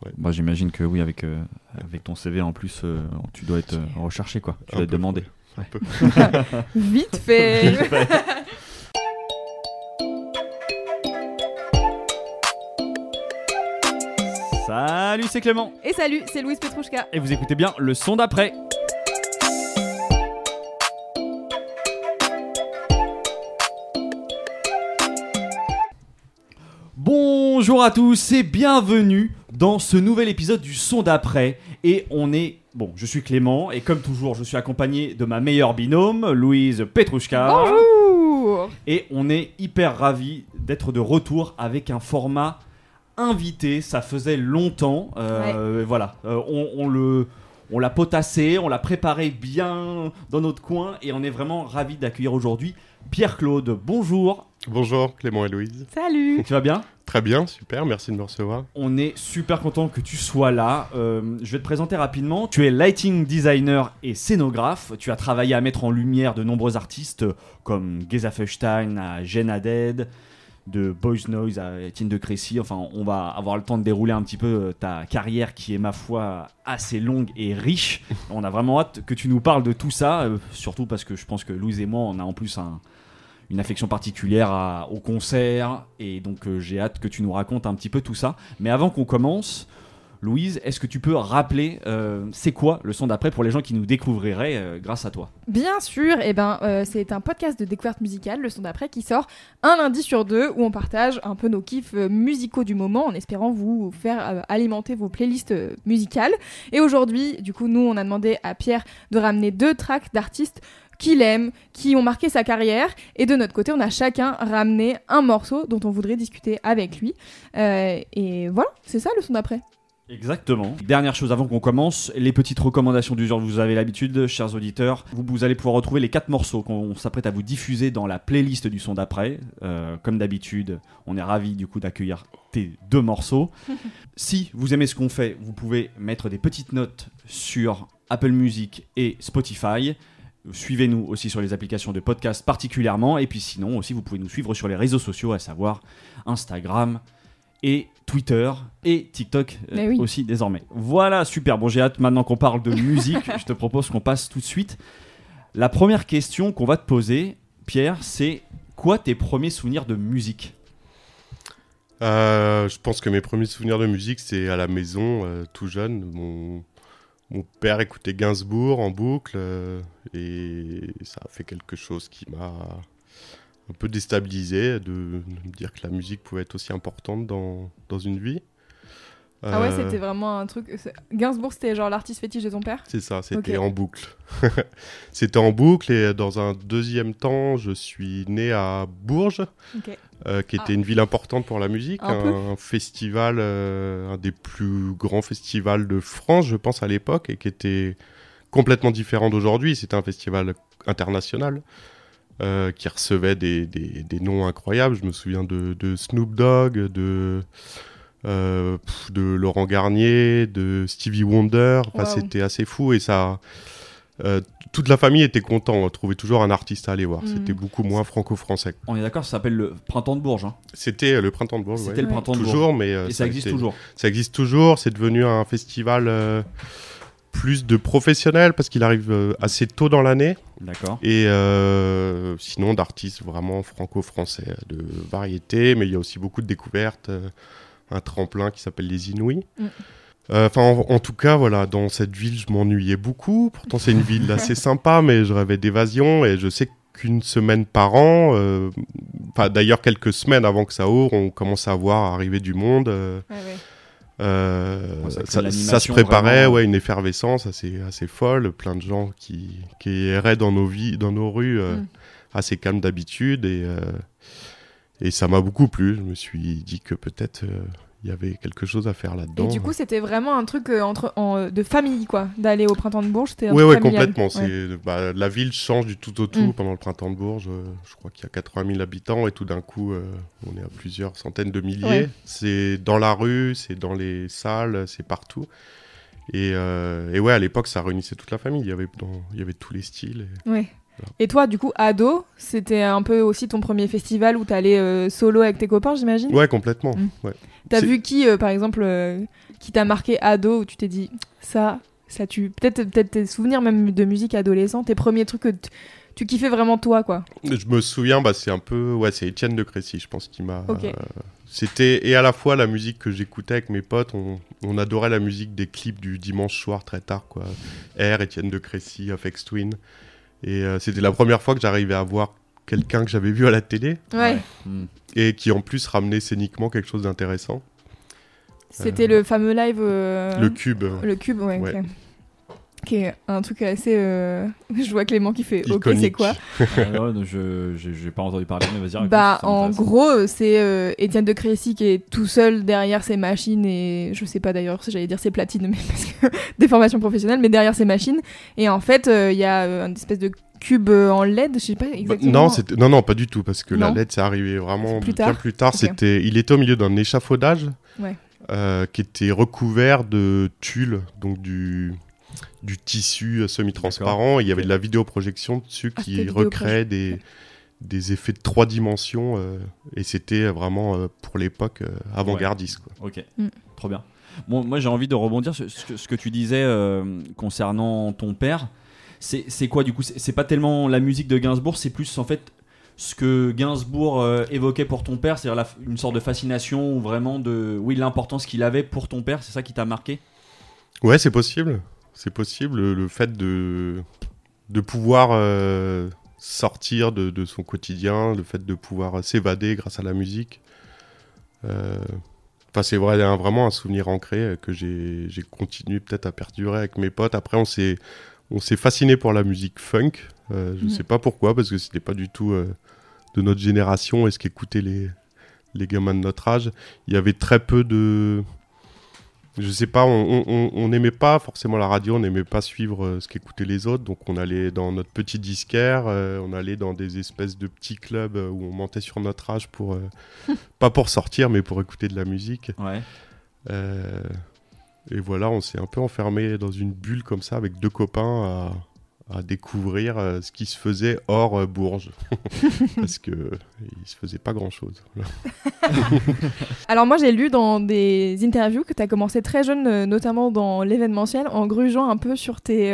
today. Moi, j'imagine que oui, avec, euh, avec ton CV en plus, euh, tu dois être euh, recherché, quoi. Tu Un dois être demandé. Un peu. Vite fait. Salut, c'est Clément. Et salut, c'est Louise Petrouchka. Et vous écoutez bien le son d'après. Bonjour à tous et bienvenue dans ce nouvel épisode du son d'après. Et on est. Bon, je suis Clément et comme toujours, je suis accompagné de ma meilleure binôme, Louise Petrouchka. Bonjour. Et on est hyper ravis d'être de retour avec un format invité. Ça faisait longtemps. Euh, Voilà, Euh, on, on le. On l'a potassé, on l'a préparé bien dans notre coin et on est vraiment ravis d'accueillir aujourd'hui Pierre-Claude. Bonjour, Bonjour Clément et Louise. Salut. tu vas bien? Très bien, super, merci de me recevoir. On est super content que tu sois là. Euh, je vais te présenter rapidement. Tu es lighting designer et scénographe. Tu as travaillé à mettre en lumière de nombreux artistes comme Geza Feustein à Jen Haddad, de Boys Noise à Etienne de Crécy. Enfin, on va avoir le temps de dérouler un petit peu euh, ta carrière qui est, ma foi, assez longue et riche. On a vraiment hâte que tu nous parles de tout ça, euh, surtout parce que je pense que Louise et moi, on a en plus un, une affection particulière à- au concert et donc euh, j'ai hâte que tu nous racontes un petit peu tout ça. Mais avant qu'on commence, Louise, est-ce que tu peux rappeler euh, c'est quoi le son d'après pour les gens qui nous découvriraient euh, grâce à toi? Bien sûr, eh ben, c'est un podcast de découverte musicale, le son d'après, qui sort un lundi sur deux, où on partage un peu nos kiffs musicaux du moment, en espérant vous faire alimenter vos playlists musicales. Et aujourd'hui, du coup, nous, on a demandé à Pierre de ramener deux tracks d'artistes qu'il aime, qui ont marqué sa carrière, et de notre côté, on a chacun ramené un morceau dont on voudrait discuter avec lui. Euh, et voilà, c'est ça le son d'après. Exactement. Dernière chose avant qu'on commence, les petites recommandations du jour. Vous avez l'habitude, chers auditeurs, vous, vous allez pouvoir retrouver les quatre morceaux qu'on s'apprête à vous diffuser dans la playlist du son d'après. Euh, comme d'habitude, on est ravis du coup d'accueillir tes deux morceaux. si vous aimez ce qu'on fait, vous pouvez mettre des petites notes sur Apple Music et Spotify. Suivez-nous aussi sur les applications de podcast particulièrement. Et puis sinon aussi, vous pouvez nous suivre sur les réseaux sociaux, à savoir Instagram et Twitter et TikTok euh, oui. aussi désormais. Voilà, super. Bon, j'ai hâte maintenant qu'on parle de musique. je te propose qu'on passe tout de suite. La première question qu'on va te poser, Pierre, c'est quoi tes premiers souvenirs de musique? Euh, je pense que mes premiers souvenirs de musique, c'est à la maison, euh, tout jeune. Mon, mon père écoutait Gainsbourg en boucle euh, et ça a fait quelque chose qui m'a un peu déstabilisé de, me dire que la musique pouvait être aussi importante dans une vie. Ah ouais, Euh, c'était vraiment un truc. Gainsbourg, c'était genre l'artiste fétiche de ton père? C'est ça, c'était en boucle. c'était en boucle et dans un deuxième temps, je suis né à Bourges, euh, qui Ah. était une ville importante pour la musique, Un festival, euh, un des plus grands festivals de France, je pense à l'époque, et qui était complètement différent d'aujourd'hui. C'était un festival international. euh, qui recevait des, des- des noms incroyables. Je me souviens de, de Snoop Dogg, de, euh, de Laurent Garnier, de Stevie Wonder. C'était assez fou et ça. euh, toute la famille était content. On trouvait toujours un artiste à aller voir. Mhm. C'était beaucoup moins franco-français. On est d'accord, ça s'appelle le Printemps de Bourges. hein. C'était euh, le printemps de Bourges. C'était ouais. le Printemps de Bourges. Toujours, mais euh, Et ça existe toujours. Ça existe toujours. C'est devenu un festival euh, plus de professionnels parce qu'il arrive euh, assez tôt dans l'année. D'accord. Et euh, sinon, d'artistes vraiment franco-français, de variété, mais il y a aussi beaucoup de découvertes. Un tremplin qui s'appelle les Inouïs. Mm. Euh, Enfin, en, en tout cas, voilà, dans cette ville, je m'ennuyais beaucoup. Pourtant, c'est une ville assez sympa, mais je rêvais d'évasion et je sais qu'une semaine par an, euh, enfin d'ailleurs quelques semaines avant que ça ouvre, on commence à voir arriver du monde. euh, Ouais, ouais. euh, Ouais, ça se préparait, vraiment. ouais, une effervescence assez, assez folle, plein de gens qui, qui erraient dans nos vies, dans nos rues, euh, Mm. assez calmes d'habitude et, euh, Et ça m'a beaucoup plu. Je me suis dit que peut-être euh, il y avait quelque chose à faire là-dedans. Et du coup, c'était vraiment un truc euh, entre, en, euh, de famille, quoi, d'aller au printemps de Bourges. Oui, ouais, complètement. Ouais. Bah, la ville change du tout au tout Mm. pendant le printemps de Bourges. Euh, Je crois qu'il y a 80 000 habitants et tout d'un coup, euh, on est à plusieurs centaines de milliers. Ouais. C'est dans la rue, c'est dans les salles, c'est partout. Et, et ouais, à l'époque, ça réunissait toute la famille. Il y avait, dans- il y avait tous les styles. et- Ouais. Et toi, du coup, ado, c'était un peu aussi ton premier festival où t'allais euh, solo avec tes copains, j'imagine? Ouais, complètement. Mm. Ouais. T'as vu qui, euh, par exemple, euh, qui t'a marqué ado où tu t'es dit ça, ça tue Peut-être peut-être tes souvenirs même de musique adolescent, tes premiers trucs que tu kiffais vraiment toi, quoi. Je me souviens, bah, c'est un peu, ouais, c'est Étienne de Crécy, je pense, qui m'a. C'était et à la fois la musique que j'écoutais avec mes potes, on, on adorait la musique des clips du dimanche soir très tard, quoi. R, Étienne de Crécy, Afex Twin, et euh, c'était la première fois que j'arrivais à voir quelqu'un que j'avais vu à la télé Ouais. Hmm. et qui en plus ramenait scéniquement quelque chose d'intéressant. C'était le fameux live. euh, Le cube. Le cube, ouais. Ouais. ok. Qui est un truc assez. euh, Je vois Clément qui fait Ok, c'est quoi Ah je j'ai pas entendu parler, mais vas-y. Bah, en gros, c'est euh, Étienne de Crécy qui est tout seul derrière ses machines et je sais pas d'ailleurs si j'allais dire ses platines, mais parce que des formations professionnelles, mais derrière ses machines. Et en fait, euh, il y a euh, une espèce de cube en LED, je sais pas Bah, exactement. non, non, non, pas du tout, parce que la. LED, c'est arrivé vraiment Plus bien plus tard. C'était, il était au milieu d'un échafaudage Ouais. euh, qui était recouvert de tulle, donc du, du tissu euh, semi-transparent. Il y avait de la vidéoprojection dessus Ah, qui recréait des, des effets de trois dimensions. euh, et c'était vraiment, euh, pour l'époque, euh, avant-gardiste. Ok, Mm. trop bien. Bon, moi j'ai envie de rebondir sur ce que, ce que tu disais euh, concernant ton père. C'est c'est quoi du coup? C'est pas tellement la musique de Gainsbourg, c'est plus en fait ce que Gainsbourg euh, évoquait pour ton père, c'est-à-dire une sorte de fascination ou vraiment de oui l'importance qu'il avait pour ton père, c'est ça qui t'a marqué? Ouais, c'est possible. C'est possible. Le, le fait de, de pouvoir euh, sortir de, de son quotidien, le fait de pouvoir s'évader grâce à la musique. Euh, Enfin, c'est vrai, vraiment un souvenir ancré euh, que j'ai continué peut-être à perdurer avec mes potes. Après, on s'est on s'est fasciné pour la musique funk. Euh, je Mhm. sais pas pourquoi, parce que c'était pas du tout euh, de notre génération et ce qu'écoutaient les, les gamins de notre âge. Il y avait très peu de. Je sais pas, on- n'aimait pas forcément la radio, on n'aimait pas suivre euh, ce qu'écoutaient les autres, donc on allait dans notre petit disquaire, euh, on allait dans des espèces de petits clubs euh, où on montait sur notre âge pour. euh, pas pour sortir, mais pour écouter de la musique. Ouais. Euh, et voilà, on s'est un peu enfermé dans une bulle comme ça avec deux copains à, à découvrir euh, ce qui se faisait hors euh, Bourges. Parce que euh, il se faisait pas grand chose. Alors moi j'ai lu dans des interviews que tu as commencé très jeune, euh, notamment dans l'événementiel, en grugeant un peu sur tes,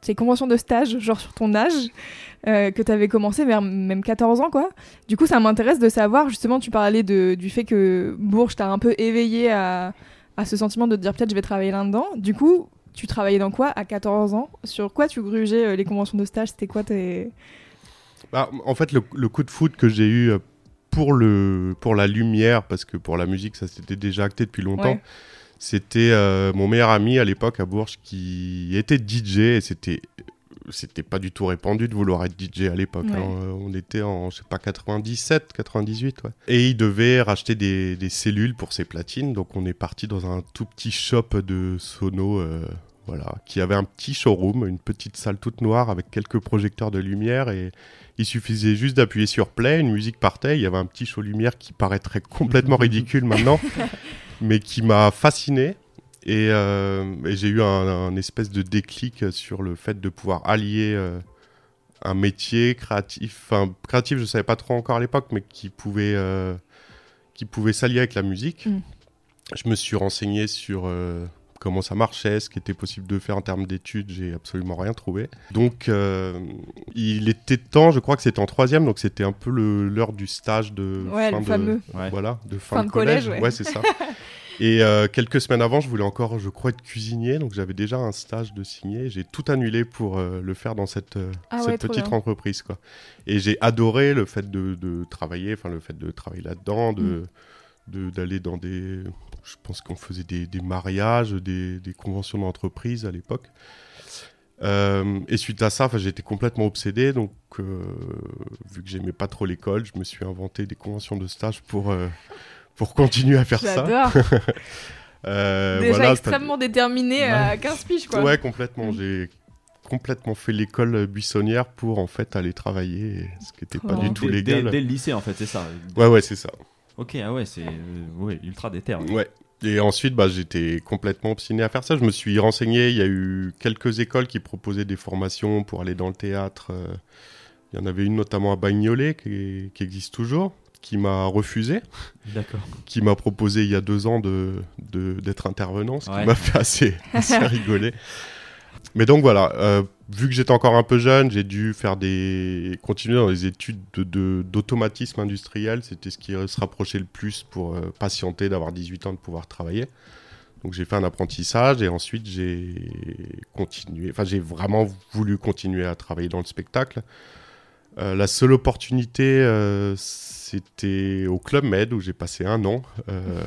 tes conventions de stage, genre sur ton âge, euh, que tu avais commencé vers même 14 ans quoi. Du coup ça m'intéresse de savoir, justement tu parlais de, du fait que Bourges t'a un peu éveillé à, à ce sentiment de te dire peut-être je vais travailler là-dedans. Du coup tu travaillais dans quoi à 14 ans? Sur quoi tu grugeais euh, les conventions de stage? C'était quoi tes... Bah, en fait, le, le coup de foot que j'ai eu euh, pour, le, pour la lumière, parce que pour la musique, ça s'était déjà acté depuis longtemps, Ouais. c'était euh, mon meilleur ami à l'époque à Bourges qui était DJ et c'était. C'était pas du tout répandu de vouloir être DJ à l'époque. Ouais. hein. On était en, je sais pas, 97, 98, ouais. Et il devait racheter des, des cellules pour ses platines. Donc on est parti dans un tout petit shop de sono, euh, voilà, qui avait un petit showroom, une petite salle toute noire avec quelques projecteurs de lumière et il suffisait juste d'appuyer sur play, une musique partait, il y avait un petit show lumière qui paraîtrait complètement ridicule maintenant, mais qui m'a fasciné. Et, euh, et j'ai eu un, un espèce de déclic sur le fait de pouvoir allier euh, un métier créatif, enfin créatif, je savais pas trop encore à l'époque, mais qui pouvait, euh, qui pouvait s'allier avec la musique. Mm. Je me suis renseigné sur euh, comment ça marchait, ce qui était possible de faire en termes d'études, j'ai absolument rien trouvé. Donc euh, il était temps, je crois que c'était en troisième, donc c'était un peu l'heure du stage de Ouais, fin le de, fameux. Ouais. voilà, de fin, Fin de de collège, collège. ouais. c'est ça. Et euh, quelques semaines avant, je voulais encore, je crois, être cuisinier, donc j'avais déjà un stage de signer. J'ai tout annulé pour euh, le faire dans cette, euh, Ah cette petite entreprise, quoi. Et j'ai adoré le fait de, de travailler, enfin le fait de travailler là-dedans, de Mm. de- d'aller dans des, je pense qu'on faisait des, des mariages, des, des conventions d'entreprise à l'époque. Et suite à ça, été complètement obsédé. Donc, vu que j'aimais pas trop l'école, je me suis inventé des conventions de stage pour, pour continuer à faire ça. J'adore. Euh, Déjà voilà, extrêmement déterminé à 15 piges, quoi. Ouais, complètement. J'ai complètement fait l'école buissonnière pour en fait aller travailler, ce qui n'était pas du tout dès, dès- légal. dès le lycée, en fait, c'est ça. Ouais, ouais, c'est ça. Ok, ah ouais, c'est euh, ouais, ultra déter. ouais. Ouais. Et ensuite, bah, j'étais complètement obstiné à faire ça. Je me suis renseigné. Il y a eu quelques écoles qui proposaient des formations pour aller dans le théâtre. Euh, Il y en avait une notamment à Bagnolet qui, qui existe toujours, qui m'a refusé, qui m'a proposé il y a deux ans de de- d'être intervenant, ce Ouais. qui m'a fait assez, assez rigoler. Mais donc voilà, euh, vu que j'étais encore un peu jeune, j'ai dû faire des continuer dans les études de- de- d'automatisme industriel. C'était ce qui se rapprochait le plus pour euh, patienter d'avoir 18 ans de pouvoir travailler. Donc j'ai fait un apprentissage et ensuite j'ai continué. Enfin, j'ai vraiment voulu continuer à travailler dans le spectacle. Euh, la seule opportunité, euh, c'était au Club Med où j'ai passé un an. Euh,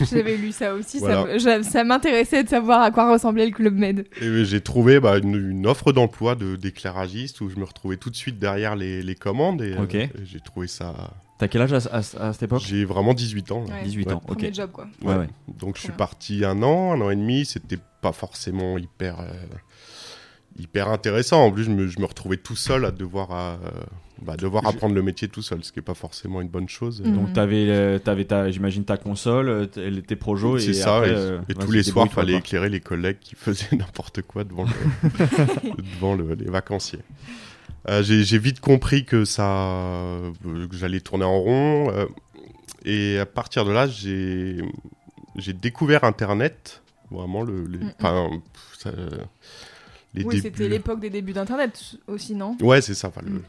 J'avais lu ça aussi. ça Voilà. m'intéressait de savoir à quoi ressemblait le Club Med. Et j'ai trouvé bah, une, une offre d'emploi de- d'éclairagiste où je me retrouvais tout de suite derrière les, les commandes et, euh, j'ai trouvé ça. T'as quel âge à, à- à cette époque? J'ai vraiment 18 ans. là. Ouais. 18 Ouais. ans, ok. Premier job, quoi. Ouais, ouais. Donc je suis parti un an, un an et demi. C'était pas forcément hyper, euh, hyper intéressant. En plus, je me, je me retrouvais tout seul à devoir, euh, bah, devoir Je- apprendre le métier tout seul, ce qui est pas forcément une bonne chose. Donc t'avais, euh, t'avais ta, j'imagine ta console, euh, t- tes projos et C'est ça, après, et, euh, et tous les soirs, il fallait quoi. éclairer les collègues qui faisaient n'importe quoi devant, le- devant le- les vacanciers. Euh, j'ai vite compris que ça, euh, que j'allais tourner en rond, euh, et à partir de là, j'ai j'ai découvert Internet, vraiment le, les. enfin, pff, ça, euh, les Oui, c'était l'époque des débuts d'Internet aussi, non? Ouais, c'est ça, enfin, Mm.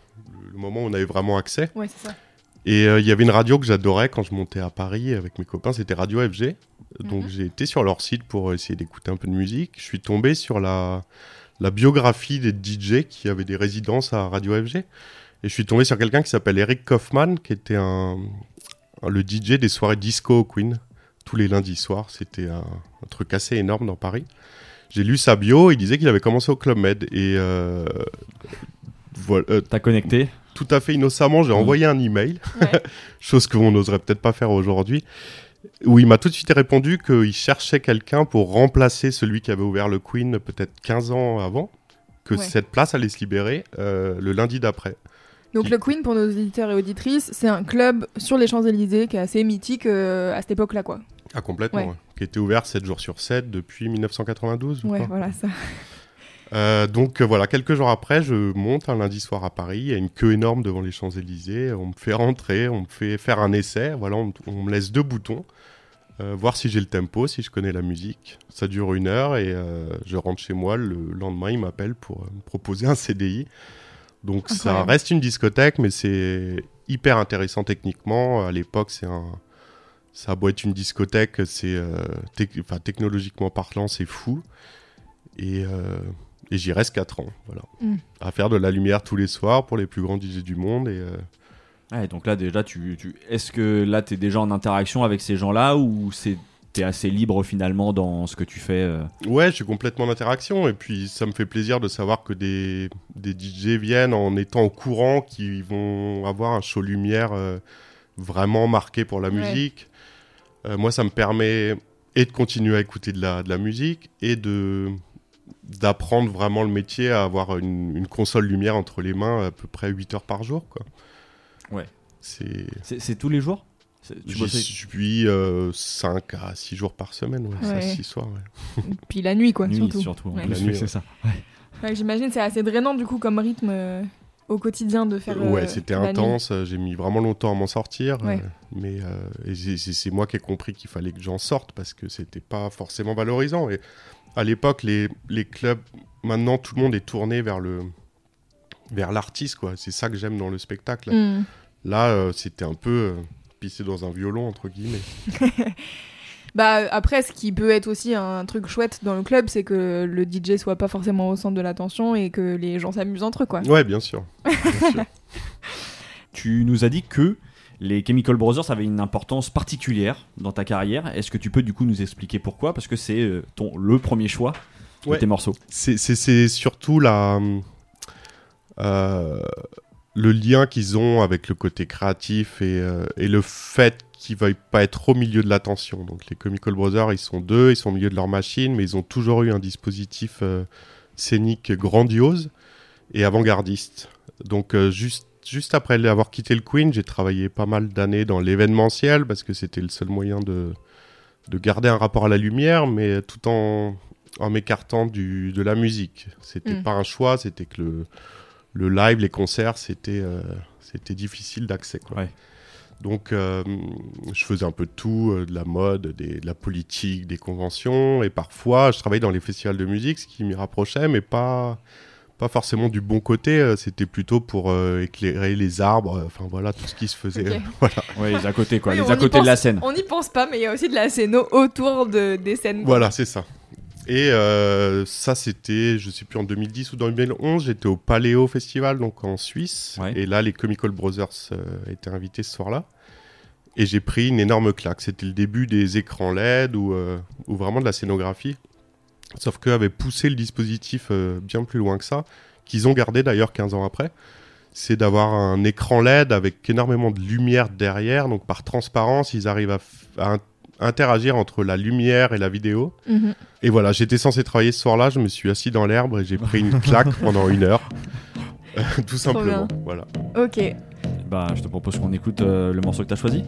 le moment où on avait vraiment accès. Ouais, c'est ça. Et euh, il y avait une radio que j'adorais quand je montais à Paris avec mes copains, c'était Radio FG. Donc Mhm. j'ai été sur leur site pour essayer d'écouter un peu de musique. Je suis tombé sur la, la biographie des DJ qui avaient des résidences à Radio FG. Et je suis tombé sur quelqu'un qui s'appelle Eric Kaufman, qui était un, un- le DJ des soirées disco au Queen, tous les lundis soirs. C'était un, un truc assez énorme dans Paris. J'ai lu sa bio, il disait qu'il avait commencé au Club Med. Et euh, voilà, euh, T'as connecté tout à fait innocemment, j'ai Mhm. envoyé un email Ouais. chose qu'on n'oserait peut-être pas faire aujourd'hui, où il m'a tout de suite répondu qu'il cherchait quelqu'un pour remplacer celui qui avait ouvert le Queen peut-être 15 ans avant, que Ouais. cette place allait se libérer euh, le lundi d'après. Donc le Queen, pour nos auditeurs et auditrices, c'est un club sur les Champs-Élysées qui est assez mythique euh, à cette époque-là, quoi. Ah, complètement. Ouais. Qui était ouvert 7 jours sur 7 depuis 1992. je Ouais, voilà ça. Euh, donc euh, voilà, quelques jours après, je monte un lundi soir à Paris. Il y a une queue énorme devant les Champs-Élysées. On me fait rentrer, on me fait faire un essai. Voilà, on, on me laisse deux boutons. euh, voir si j'ai le tempo, si je connais la musique. Ça dure une heure et je rentre chez moi. Le lendemain, il m'appelle pour me proposer un CDI. Donc ça reste une discothèque, mais c'est hyper intéressant techniquement. À l'époque, c'est un. Ça a beau être une discothèque, c'est euh, technologiquement parlant, c'est fou. Et, euh, et j'y reste 4 ans, voilà. Mm. À faire de la lumière tous les soirs pour les plus grands DJ du monde. Et, euh, Ouais, donc là déjà, tu, tu... est-ce que là t'es déjà en interaction avec ces gens-là ou c'est t'es assez libre finalement dans ce que tu fais euh? Ouais, je suis complètement en interaction. Et puis ça me fait plaisir de savoir que des, des DJ viennent en étant au courant qu'ils vont avoir un show lumière euh, vraiment marqué pour la Ouais. musique. Euh, moi, ça me permet et de continuer à écouter de la, de la musique et de d'apprendre vraiment le métier à avoir une, une console lumière entre les mains à peu près 8 heures par jour quoi. Ouais. C'est tous les jours? C'est- tu J'y bossais- suis 5 à 6 jours par semaine, ouais, Ouais. 6 soirs. Ouais. Puis la nuit, quoi, Nuit, surtout. surtout. Ouais. La nuit, c'est ouais. ça. Ouais, J'imagine c'est assez drainant, du coup, comme rythme euh, au quotidien de faire. ouais, euh, c'était intense. euh, J'ai mis vraiment longtemps à m'en sortir. Ouais. euh, mais c'est- moi qui ai compris qu'il fallait que j'en sorte parce que c'était pas forcément valorisant. Et à l'époque, les, les clubs, maintenant, tout le monde est tourné vers le vers l'artiste, quoi. C'est ça que j'aime dans le spectacle. Mm. Là, euh, c'était un peu euh, pisser dans un violon, entre guillemets. Bah après, ce qui peut être aussi un truc chouette dans le club, c'est que le DJ soit pas forcément au centre de l'attention et que les gens s'amusent entre eux, quoi. Ouais, bien sûr. Bien sûr. Tu nous as dit que les Chemical Brothers avaient une importance particulière dans ta carrière. Est-ce que tu peux du coup nous expliquer pourquoi? Parce que c'est euh, ton le premier choix de Ouais. tes morceaux C'est- C'est c'est surtout la, euh, le lien qu'ils ont avec le côté créatif et, euh, et le fait qu'ils veuillent pas être au milieu de l'attention. Donc les Comical Brothers, ils sont deux, ils sont au milieu de leur machine, mais ils ont toujours eu un dispositif euh, scénique grandiose et avant-gardiste. Donc euh, juste, juste après avoir quitté le Queen, j'ai travaillé pas mal d'années dans l'événementiel parce que c'était le seul moyen de, de garder un rapport à la lumière, mais tout en, en m'écartant du- de la musique. C'était Mm. pas un choix, c'était que le, le live, les concerts, c'était euh, c'était difficile d'accès. Ouais. Donc, euh, je faisais un peu de tout, euh, de la mode, des- de la politique, des conventions, et parfois, je travaillais dans les festivals de musique, ce qui m'y rapprochait, mais pas, pas forcément du bon côté. euh, C'était plutôt pour euh, éclairer les arbres, enfin voilà, tout ce qui se faisait. Ok. euh, voilà. Ouais, les à côté, quoi. Oui, les on à côté de la scène. On n'y pense pas, mais il y a aussi de la scéno autour de, des scènes. Voilà, c'est ça. Et euh, ça, c'était, je sais plus, en 2010 ou 2011, j'étais au Paléo Festival, donc en Suisse. Ouais. Et là, les Comical Brothers euh, étaient invités ce soir-là. Et j'ai pris une énorme claque. C'était le début des écrans LED ou, euh, ou vraiment de la scénographie. Sauf qu'eux avaient poussé le dispositif bien plus loin que ça, qu'ils ont gardé d'ailleurs 15 ans après. C'est d'avoir un écran LED avec énormément de lumière derrière. Donc par transparence, ils arrivent à, à interagir entre la lumière et la vidéo. Mhm. Et voilà, j'étais censé travailler ce soir-là, je me suis assis dans l'herbe et j'ai pris une claque pendant une heure. Tout simplement. bien. Voilà. Ok. Bah, je te propose qu'on écoute euh, le morceau que t'as choisi.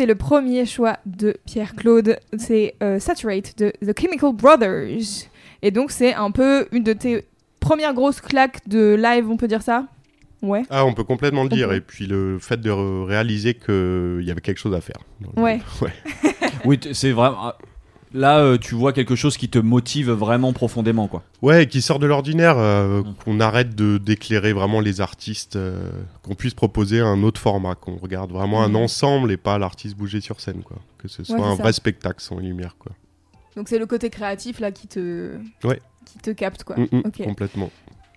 On écoutait le premier choix de Pierre-Claude, c'est euh, Saturate de The Chemical Brothers. Et donc c'est un peu une de tes premières grosses claques de live, on peut dire ça? Ouais. Ah, on peut complètement le dire. Et puis le fait de réaliser qu'il y avait quelque chose à faire. Ouais. ouais. Oui, c'est vraiment. Là, euh, tu vois quelque chose qui te motive vraiment profondément, quoi. Ouais, qui sort de l'ordinaire, euh, Mm. qu'on arrête de d'éclairer vraiment les artistes, euh, qu'on puisse proposer un autre format, qu'on regarde vraiment un ensemble et pas l'artiste bouger sur scène, quoi. Que ce soit Ouais, un ça. vrai spectacle sans lumière, quoi. Donc c'est le côté créatif là qui te, Ouais. qui te capte quoi. Mm, mm, Ok. Complètement.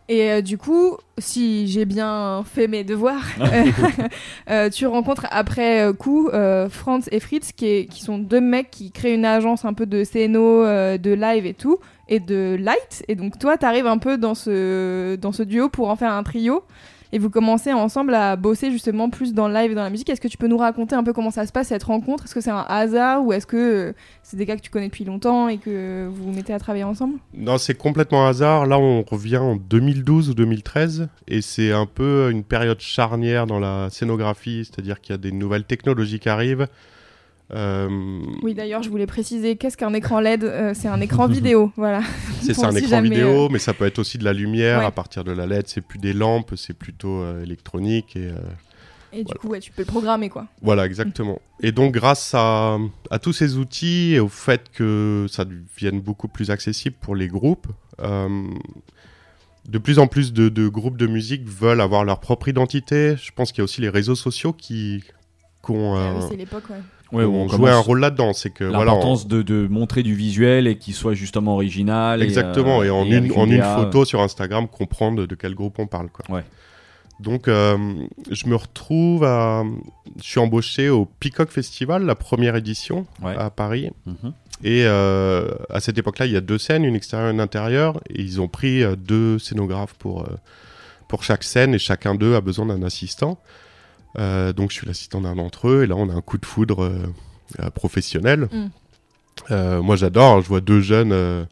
Et euh, du coup, si j'ai bien fait mes devoirs, euh, tu rencontres après euh, coup euh, Franz et Fritz, qui, est- qui sont deux mecs qui créent une agence un peu de euh, de live et tout, et de light. Et donc toi, t'arrives un peu dans ce, dans ce duo pour en faire un trio. Et vous commencez ensemble à bosser justement plus dans le live et dans la musique. Est-ce que tu peux nous raconter un peu comment ça se passe cette rencontre? Est-ce que c'est un hasard ou est-ce que euh, c'est des gars que tu connais depuis longtemps et que vous vous mettez à travailler ensemble? Non, c'est complètement hasard. Là, on revient en 2012 ou 2013, et c'est un peu une période charnière dans la scénographie, c'est-à-dire qu'il y a des nouvelles technologies qui arrivent. Euh, Oui, d'ailleurs, je voulais préciser qu'est-ce qu'un écran LED Euh, C'est un écran vidéo, voilà. C'est ça, un si écran jamais, vidéo, euh, mais ça peut être aussi de la lumière. Ouais. À partir de la LED, c'est plus des lampes, c'est plutôt euh, électronique. Et, du coup, ouais, tu peux le programmer, quoi. voilà, exactement. Et donc, grâce à, à tous ces outils et au fait que ça devienne beaucoup plus accessible pour les groupes, de plus en plus de, de groupes de musique veulent avoir leur propre identité. Je pense qu'il y a aussi les réseaux sociaux qui, qui ont, Ah euh, l'époque, ouais. Ouais, on joué un rôle là-dedans. C'est que voilà, on- L'importance de, de montrer du visuel et qu'il soit justement original. et, Exactement, euh, et en et une, avec en une photo sur Instagram, comprendre de quel groupe on parle. Quoi. Ouais. Donc, euh, je me retrouve à. Je suis embauché au Peacock Festival, la première édition Ouais. à Paris. Mhm. Et euh, à cette époque-là, il y a deux scènes, une extérieure et une intérieure. Et ils ont pris euh, deux scénographes pour, euh, pour chaque scène et chacun d'eux a besoin d'un assistant. Euh, donc je suis l'assistant d'un d'entre eux et là on a un coup de foudre euh, euh, professionnel. Mm. Euh, moi j'adore, je vois deux jeunes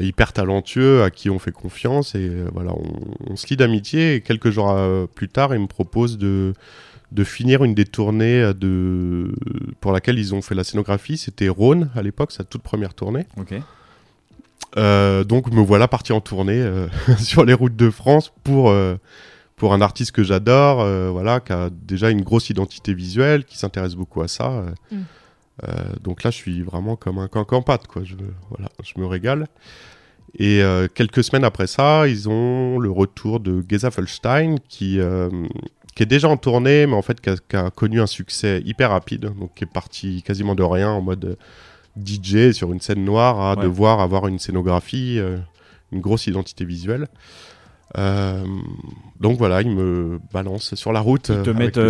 hyper talentueux à qui on fait confiance et euh, voilà, on, on se lie d'amitié et quelques jours euh, plus tard ils me proposent de, de finir une des tournées de, pour laquelle ils ont fait la scénographie. C'était Rhône à l'époque, sa toute première tournée. Euh, donc me voilà parti en tournée euh, sur les routes de France pour, euh, pour un artiste que j'adore, euh, voilà, qui a déjà une grosse identité visuelle, qui s'intéresse beaucoup à ça. euh. Mm. Euh, donc là, je suis vraiment comme un cancan pâte, quoi. Je, voilà, je me régale. Et euh, quelques semaines après ça, ils ont le retour de Geza Felstein, qui, euh, qui est déjà en tournée, mais en fait qui a, qui a connu un succès hyper rapide, donc qui est parti quasiment de rien en mode DJ sur une scène noire à Ouais. devoir avoir une scénographie, euh, une grosse identité visuelle. Euh, donc voilà, ils me balancent sur la route. Ils te euh, mettent le-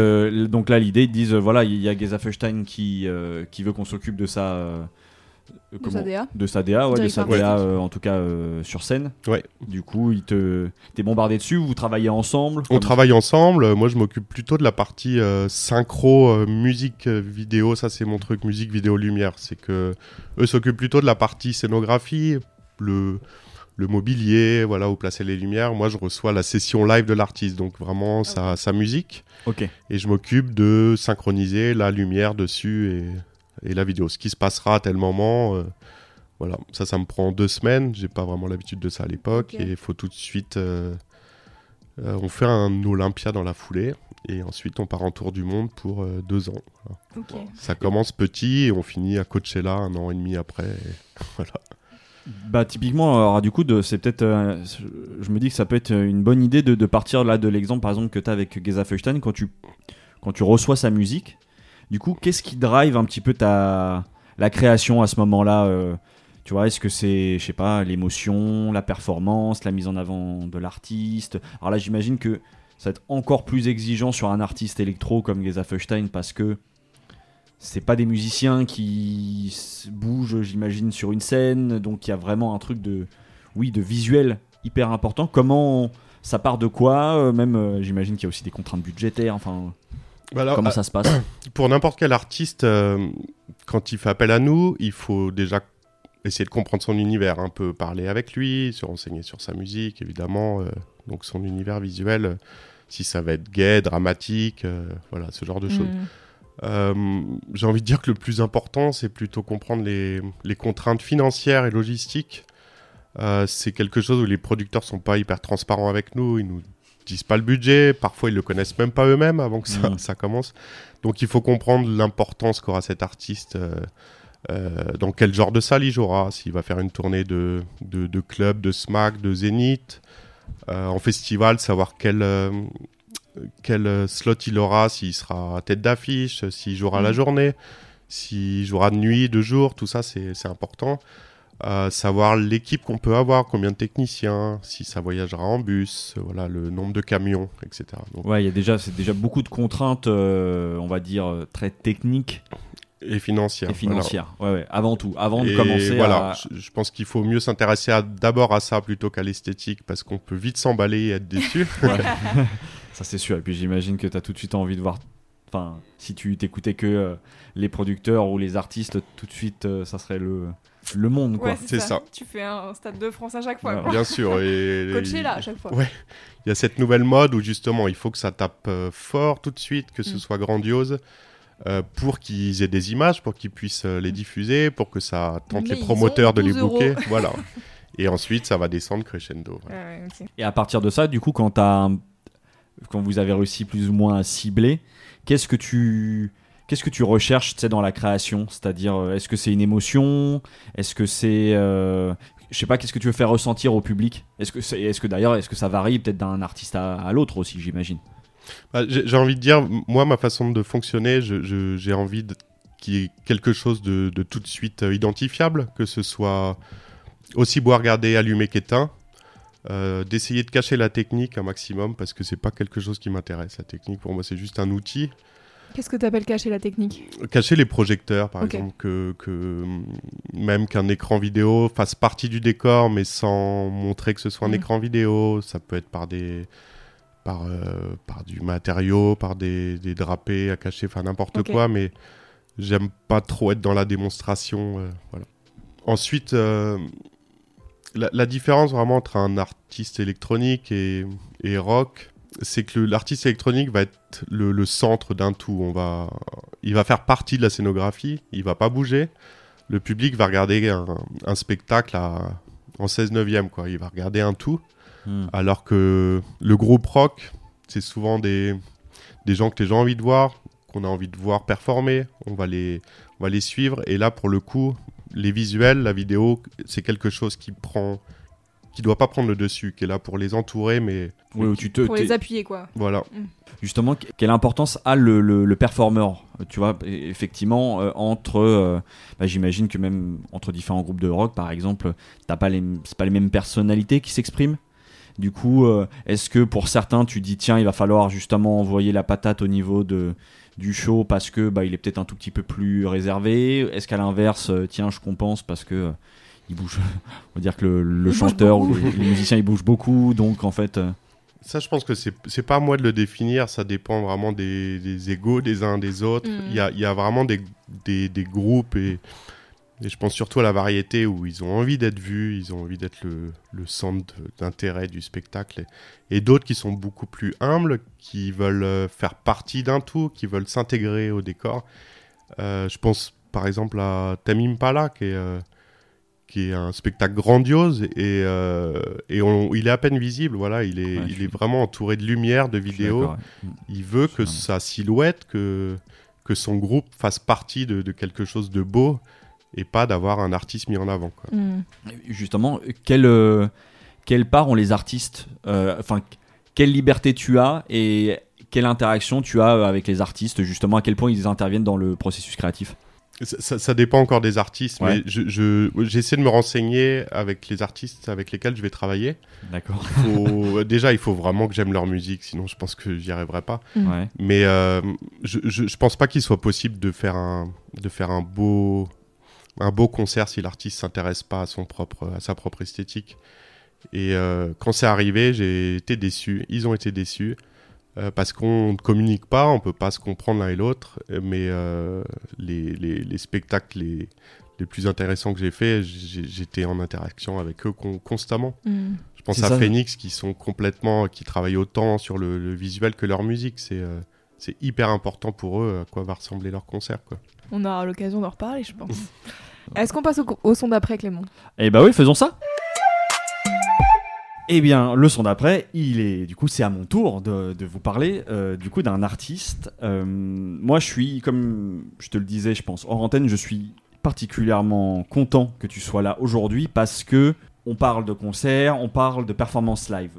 euh, donc là l'idée ils te disent voilà il y a Geza Feustein qui euh, qui veut qu'on s'occupe de sa euh, De sa DA. de sa DA ouais de sa DA euh, en tout cas euh, sur scène Ouais. du coup il te t'es bombardé dessus vous travaillez ensemble On travaille ensemble. Moi, je m'occupe plutôt de la partie euh, synchro, euh, musique, vidéo. Ça, c'est mon truc, musique, vidéo, lumière. C'est que eux s'occupent plutôt de la partie scénographie, le, le mobilier, voilà, où placer les lumières. Moi, je reçois la session live de l'artiste, donc vraiment sa, sa musique. ok Et je m'occupe de synchroniser la lumière dessus et, et la vidéo. Ce qui se passera à tel moment. euh, voilà, ça, ça me prend deux semaines. J'ai pas vraiment l'habitude de ça à l'époque. Et il faut tout de suite. euh, euh, on fait un Olympia dans la foulée. Et ensuite, on part en tour du monde pour euh, deux ans. Ok. Ça commence petit et on finit à Coachella un an et demi après. et voilà. Bah typiquement, alors du coup, c'est peut-être, euh, je me dis que ça peut être une bonne idée de, partir là de l'exemple par exemple que tu as avec Geza Feustein quand tu quand tu reçois sa musique. Du coup, qu'est-ce qui drive un petit peu ta la création à ce moment-là euh, Tu vois, est-ce que c'est, je sais pas, l'émotion, la performance, la mise en avant de l'artiste? Alors là, j'imagine que ça va être encore plus exigeant sur un artiste électro comme Geza Feustein parce que c'est pas des musiciens qui bougent, j'imagine, sur une scène. Donc il y a vraiment un truc de, oui, de visuel hyper important. Comment ça part de quoi Euh, Même, euh, j'imagine qu'il y a aussi des contraintes budgétaires. Enfin, Voilà, comment euh, ça se passe pour n'importe quel artiste, euh, quand il fait appel à nous, il faut déjà essayer de comprendre son univers, un peu parler avec lui, se renseigner sur sa musique, évidemment, euh, donc son univers visuel, si ça va être gay, dramatique, euh, voilà, ce genre de choses. Mm. Euh, J'ai envie de dire que le plus important, c'est plutôt comprendre les, les contraintes financières et logistiques. Euh, c'est quelque chose où les producteurs sont pas hyper transparents avec nous, ils nous disent pas le budget, parfois ils le connaissent même pas eux-mêmes avant que ça, ça commence. Donc il faut comprendre l'importance qu'aura cet artiste, euh, dans quel genre de salle il jouera, s'il va faire une tournée de, de, de club, de smack, de zénith, en festival, savoir quel, quel euh, slot il aura, s'il sera tête d'affiche, s'il jouera la Mhm. journée, s'il jouera de nuit, de jour, tout ça c'est important. Euh, savoir l'équipe qu'on peut avoir, combien de techniciens, si ça voyagera en bus, voilà, le nombre de camions, etc. Donc, Ouais, il y a déjà, c'est déjà beaucoup de contraintes, euh, on va dire très techniques et financière. et voilà. financières. Ouais, ouais, avant tout, avant de commencer voilà, à. je, je pense qu'il faut mieux s'intéresser d'abord à ça plutôt qu'à l'esthétique parce qu'on peut vite s'emballer et être déçu. Ça c'est sûr. Et puis j'imagine que tu as tout de suite envie de voir. Enfin, si tu t'écoutais que euh, les producteurs ou les artistes, tout de suite, euh, ça serait le, le monde, quoi. Ouais, C'est ça. Tu fais un stade de France à chaque fois. Ouais. quoi. Bien sûr. Et Coacher là à chaque fois. Ouais. Il y a cette nouvelle mode où justement il faut que ça tape euh, fort tout de suite, que ce Mm. soit grandiose. euh, pour qu'ils aient des images, pour qu'ils puissent euh, les diffuser, pour que ça tente Mais les promoteurs de les 12 euros. booker. Voilà. Et ensuite, ça va descendre crescendo. voilà. Ouais, ouais, ok. Et à partir de ça, du coup, quand, t'as un- quand vous avez réussi plus ou moins à cibler, qu'est-ce que tu, qu'est-ce que tu recherches dans la création? C'est-à-dire, euh, est-ce que c'est une émotion? Est-ce que c'est. euh, je sais pas, qu'est-ce que tu veux faire ressentir au public? Est-ce que, c'est- est-ce que d'ailleurs, est-ce que ça varie peut-être d'un artiste à, l'autre aussi, j'imagine? Bah, J'ai envie de dire, moi, ma façon de fonctionner, j'ai envie qu'il y ait quelque chose de, de tout de suite euh, identifiable, que ce soit aussi beau à regarder allumé qu'éteint. Euh, d'essayer de cacher la technique un maximum parce que c'est pas quelque chose qui m'intéresse. La technique pour moi c'est juste un outil. Qu'est-ce que tu appelles cacher la technique? Cacher les projecteurs par exemple, que, que même qu'un écran vidéo fasse partie du décor mais sans montrer que ce soit un Mm. écran vidéo. Ça peut être par des par, euh, par du matériau, par des, des drapés à cacher, enfin n'importe quoi, mais j'aime pas trop être dans la démonstration. euh, voilà. Ensuite, euh, la, la différence vraiment entre un artiste électronique et, et rock, c'est que l'artiste électronique va être le, le centre d'un tout. On va, il va faire partie de la scénographie, il va pas bouger. Le public va regarder un, un spectacle à, en 16 neuvième, quoi. Il va regarder un tout. Hmm. Alors que le groupe rock, c'est souvent des, des gens que les gens ont envie de voir, qu'on a envie de voir performer. On va les, on va les suivre. Et là, pour le coup, les visuels, la vidéo, c'est quelque chose qui prend, qui doit pas prendre le dessus, qui est là pour les entourer, mais Oui, où tu te, Pour les appuyer, quoi. voilà. justement, que- quelle importance a le, le, euh, Tu vois, e- effectivement, euh, entre, euh, bah, j'imagine que même entre différents groupes de rock, par exemple, t'as pas les, c'est pas les mêmes personnalités qui s'expriment. Du coup, euh, est-ce que pour certains, tu dis tiens, il va falloir justement envoyer la patate au niveau de du show parce que bah, il est peut-être un tout petit peu plus réservé Est-ce qu'à l'inverse, euh, tiens, je compense parce que euh, il bouge On va dire que le, le Il bouge chanteur ou beaucoup. les, les musiciens ils bougent beaucoup, donc en fait. euh, Ça, je pense que c'est c'est pas à moi de le définir, ça dépend vraiment des, des égaux des uns des autres. Mm. Il y, a, il y a vraiment des, des, des groupes et, et je pense surtout à la variété où ils ont envie d'être vus, ils ont envie d'être le, le centre d'intérêt du spectacle. Et, et d'autres qui sont beaucoup plus humbles, qui veulent euh, faire partie d'un tout, qui veulent s'intégrer au décor. Euh, je pense par exemple à Tamim Pala qui est, euh, qui est un spectacle grandiose et, euh, et on- il est à peine visible. Voilà, il est, Ouais, je il suis- est vraiment entouré de lumière, de vidéos. ouais. Il veut que sa silhouette, que, que son groupe fasse partie de, de quelque chose de beau et pas d'avoir un artiste mis en avant. Quoi. Hmm. justement, quelle, euh, quelle part ont les artistes euh, Enfin, quelle liberté tu as et quelle interaction tu as avec les artistes Justement, à quel point ils interviennent dans le processus créatif? Ça, ça- ça dépend encore des artistes, Ouais. mais je- je- j'essaie de me renseigner avec les artistes avec lesquels je vais travailler. D'accord. Faut- déjà, il faut vraiment que j'aime leur musique, sinon je pense que j'y arriverai pas. Mm. Ouais. Mais euh, je, je, je pense pas qu'il soit possible de faire un, de faire un beau, un beau concert si l'artiste s'intéresse pas à son propre, à sa propre esthétique. Et euh, quand c'est arrivé, j'ai été déçu. Ils ont été déçus euh, parce qu'on ne communique pas, on peut pas se comprendre l'un et l'autre. Mais euh, les, les, les spectacles les, les plus intéressants que j'ai faits, j'ai- j'étais en interaction avec eux con- constamment. Hmm. Je pense à ça. Phoenix qui sont complètement, qui travaillent autant sur le, le visuel que leur musique. C'est euh, c'est hyper important pour eux à quoi va ressembler leur concert. Quoi. On aura l'occasion d'en reparler, je pense. Est-ce qu'on passe au, au son d'après, Clément? Eh bah oui, faisons ça. Eh bien, le son d'après, il est du coup c'est à mon tour de, de vous parler euh, du coup d'un artiste. Euh, moi, je suis comme je te le disais, je pense hors antenne, je suis particulièrement content que tu sois là aujourd'hui parce que on parle de concert, on parle de performance live.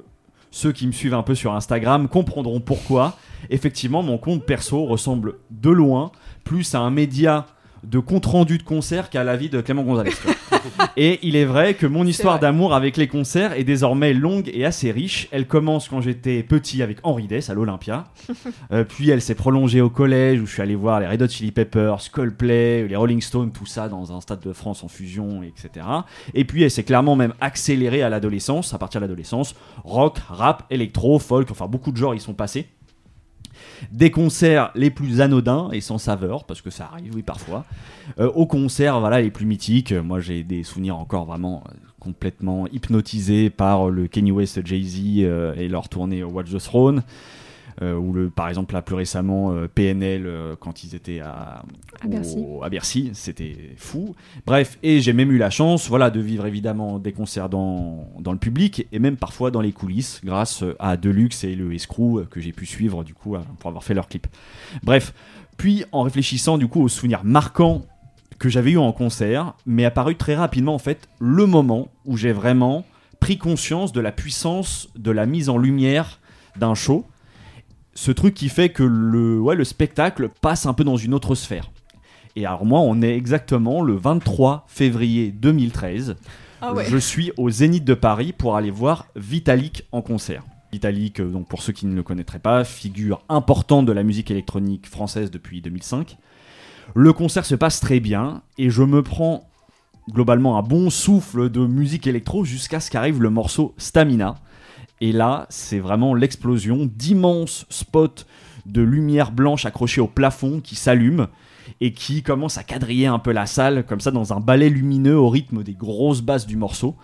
Ceux qui me suivent un peu sur Instagram comprendront pourquoi. Effectivement, mon compte perso ressemble de loin plus à un média de compte rendu de concert qu'à la vie de Clément Gonzalez. Et il est vrai que mon histoire d'amour avec les concerts est désormais longue et assez riche. Elle commence quand j'étais petit avec Henri Dess à l'Olympia. Euh, puis elle s'est prolongée au collège où je suis allé voir les Red Hot Chili Peppers, Coldplay, les Rolling Stones, tout ça dans un stade de France en fusion, etc. Et puis elle s'est clairement même accélérée à l'adolescence, à partir de l'adolescence. Rock, rap, électro, folk, enfin beaucoup de genres y sont passés. Des concerts les plus anodins et sans saveur, parce que ça arrive, oui, parfois. Euh, aux concerts, voilà, les plus mythiques. Moi, j'ai des souvenirs encore vraiment euh, complètement hypnotisés par le Kanye West, Jay-Z euh, et leur tournée Watch the Throne. Euh, ou le, par exemple, là, plus récemment, euh, PNL, euh, quand ils étaient à, À Bercy. c'était fou. Bref, et j'ai même eu la chance, voilà, de vivre évidemment des concerts dans, dans le public et même parfois dans les coulisses, grâce à Deluxe et le Escrew que j'ai pu suivre du coup pour avoir fait leur clip. Bref, puis en réfléchissant du coup aux souvenirs marquants que j'avais eu en concert, m'est apparu très rapidement en fait le moment où j'ai vraiment pris conscience de la puissance de la mise en lumière d'un show. Ce truc qui fait que le, ouais, le spectacle passe un peu dans une autre sphère. Et alors moi, on est exactement le 23 février 2013. Ah ouais. je suis au Zénith de Paris pour aller voir Vitalik en concert. Vitalik, euh, donc pour ceux qui ne le connaîtraient pas, figure importante de la musique électronique française depuis 2005. Le concert se passe très bien et je me prends globalement un bon souffle de musique électro jusqu'à ce qu'arrive le morceau Stamina. Et là, c'est vraiment l'explosion d'immenses spots de lumière blanche accrochés au plafond qui s'allument et qui commencent à quadriller un peu la salle, comme ça, dans un ballet lumineux au rythme des grosses basses du morceau.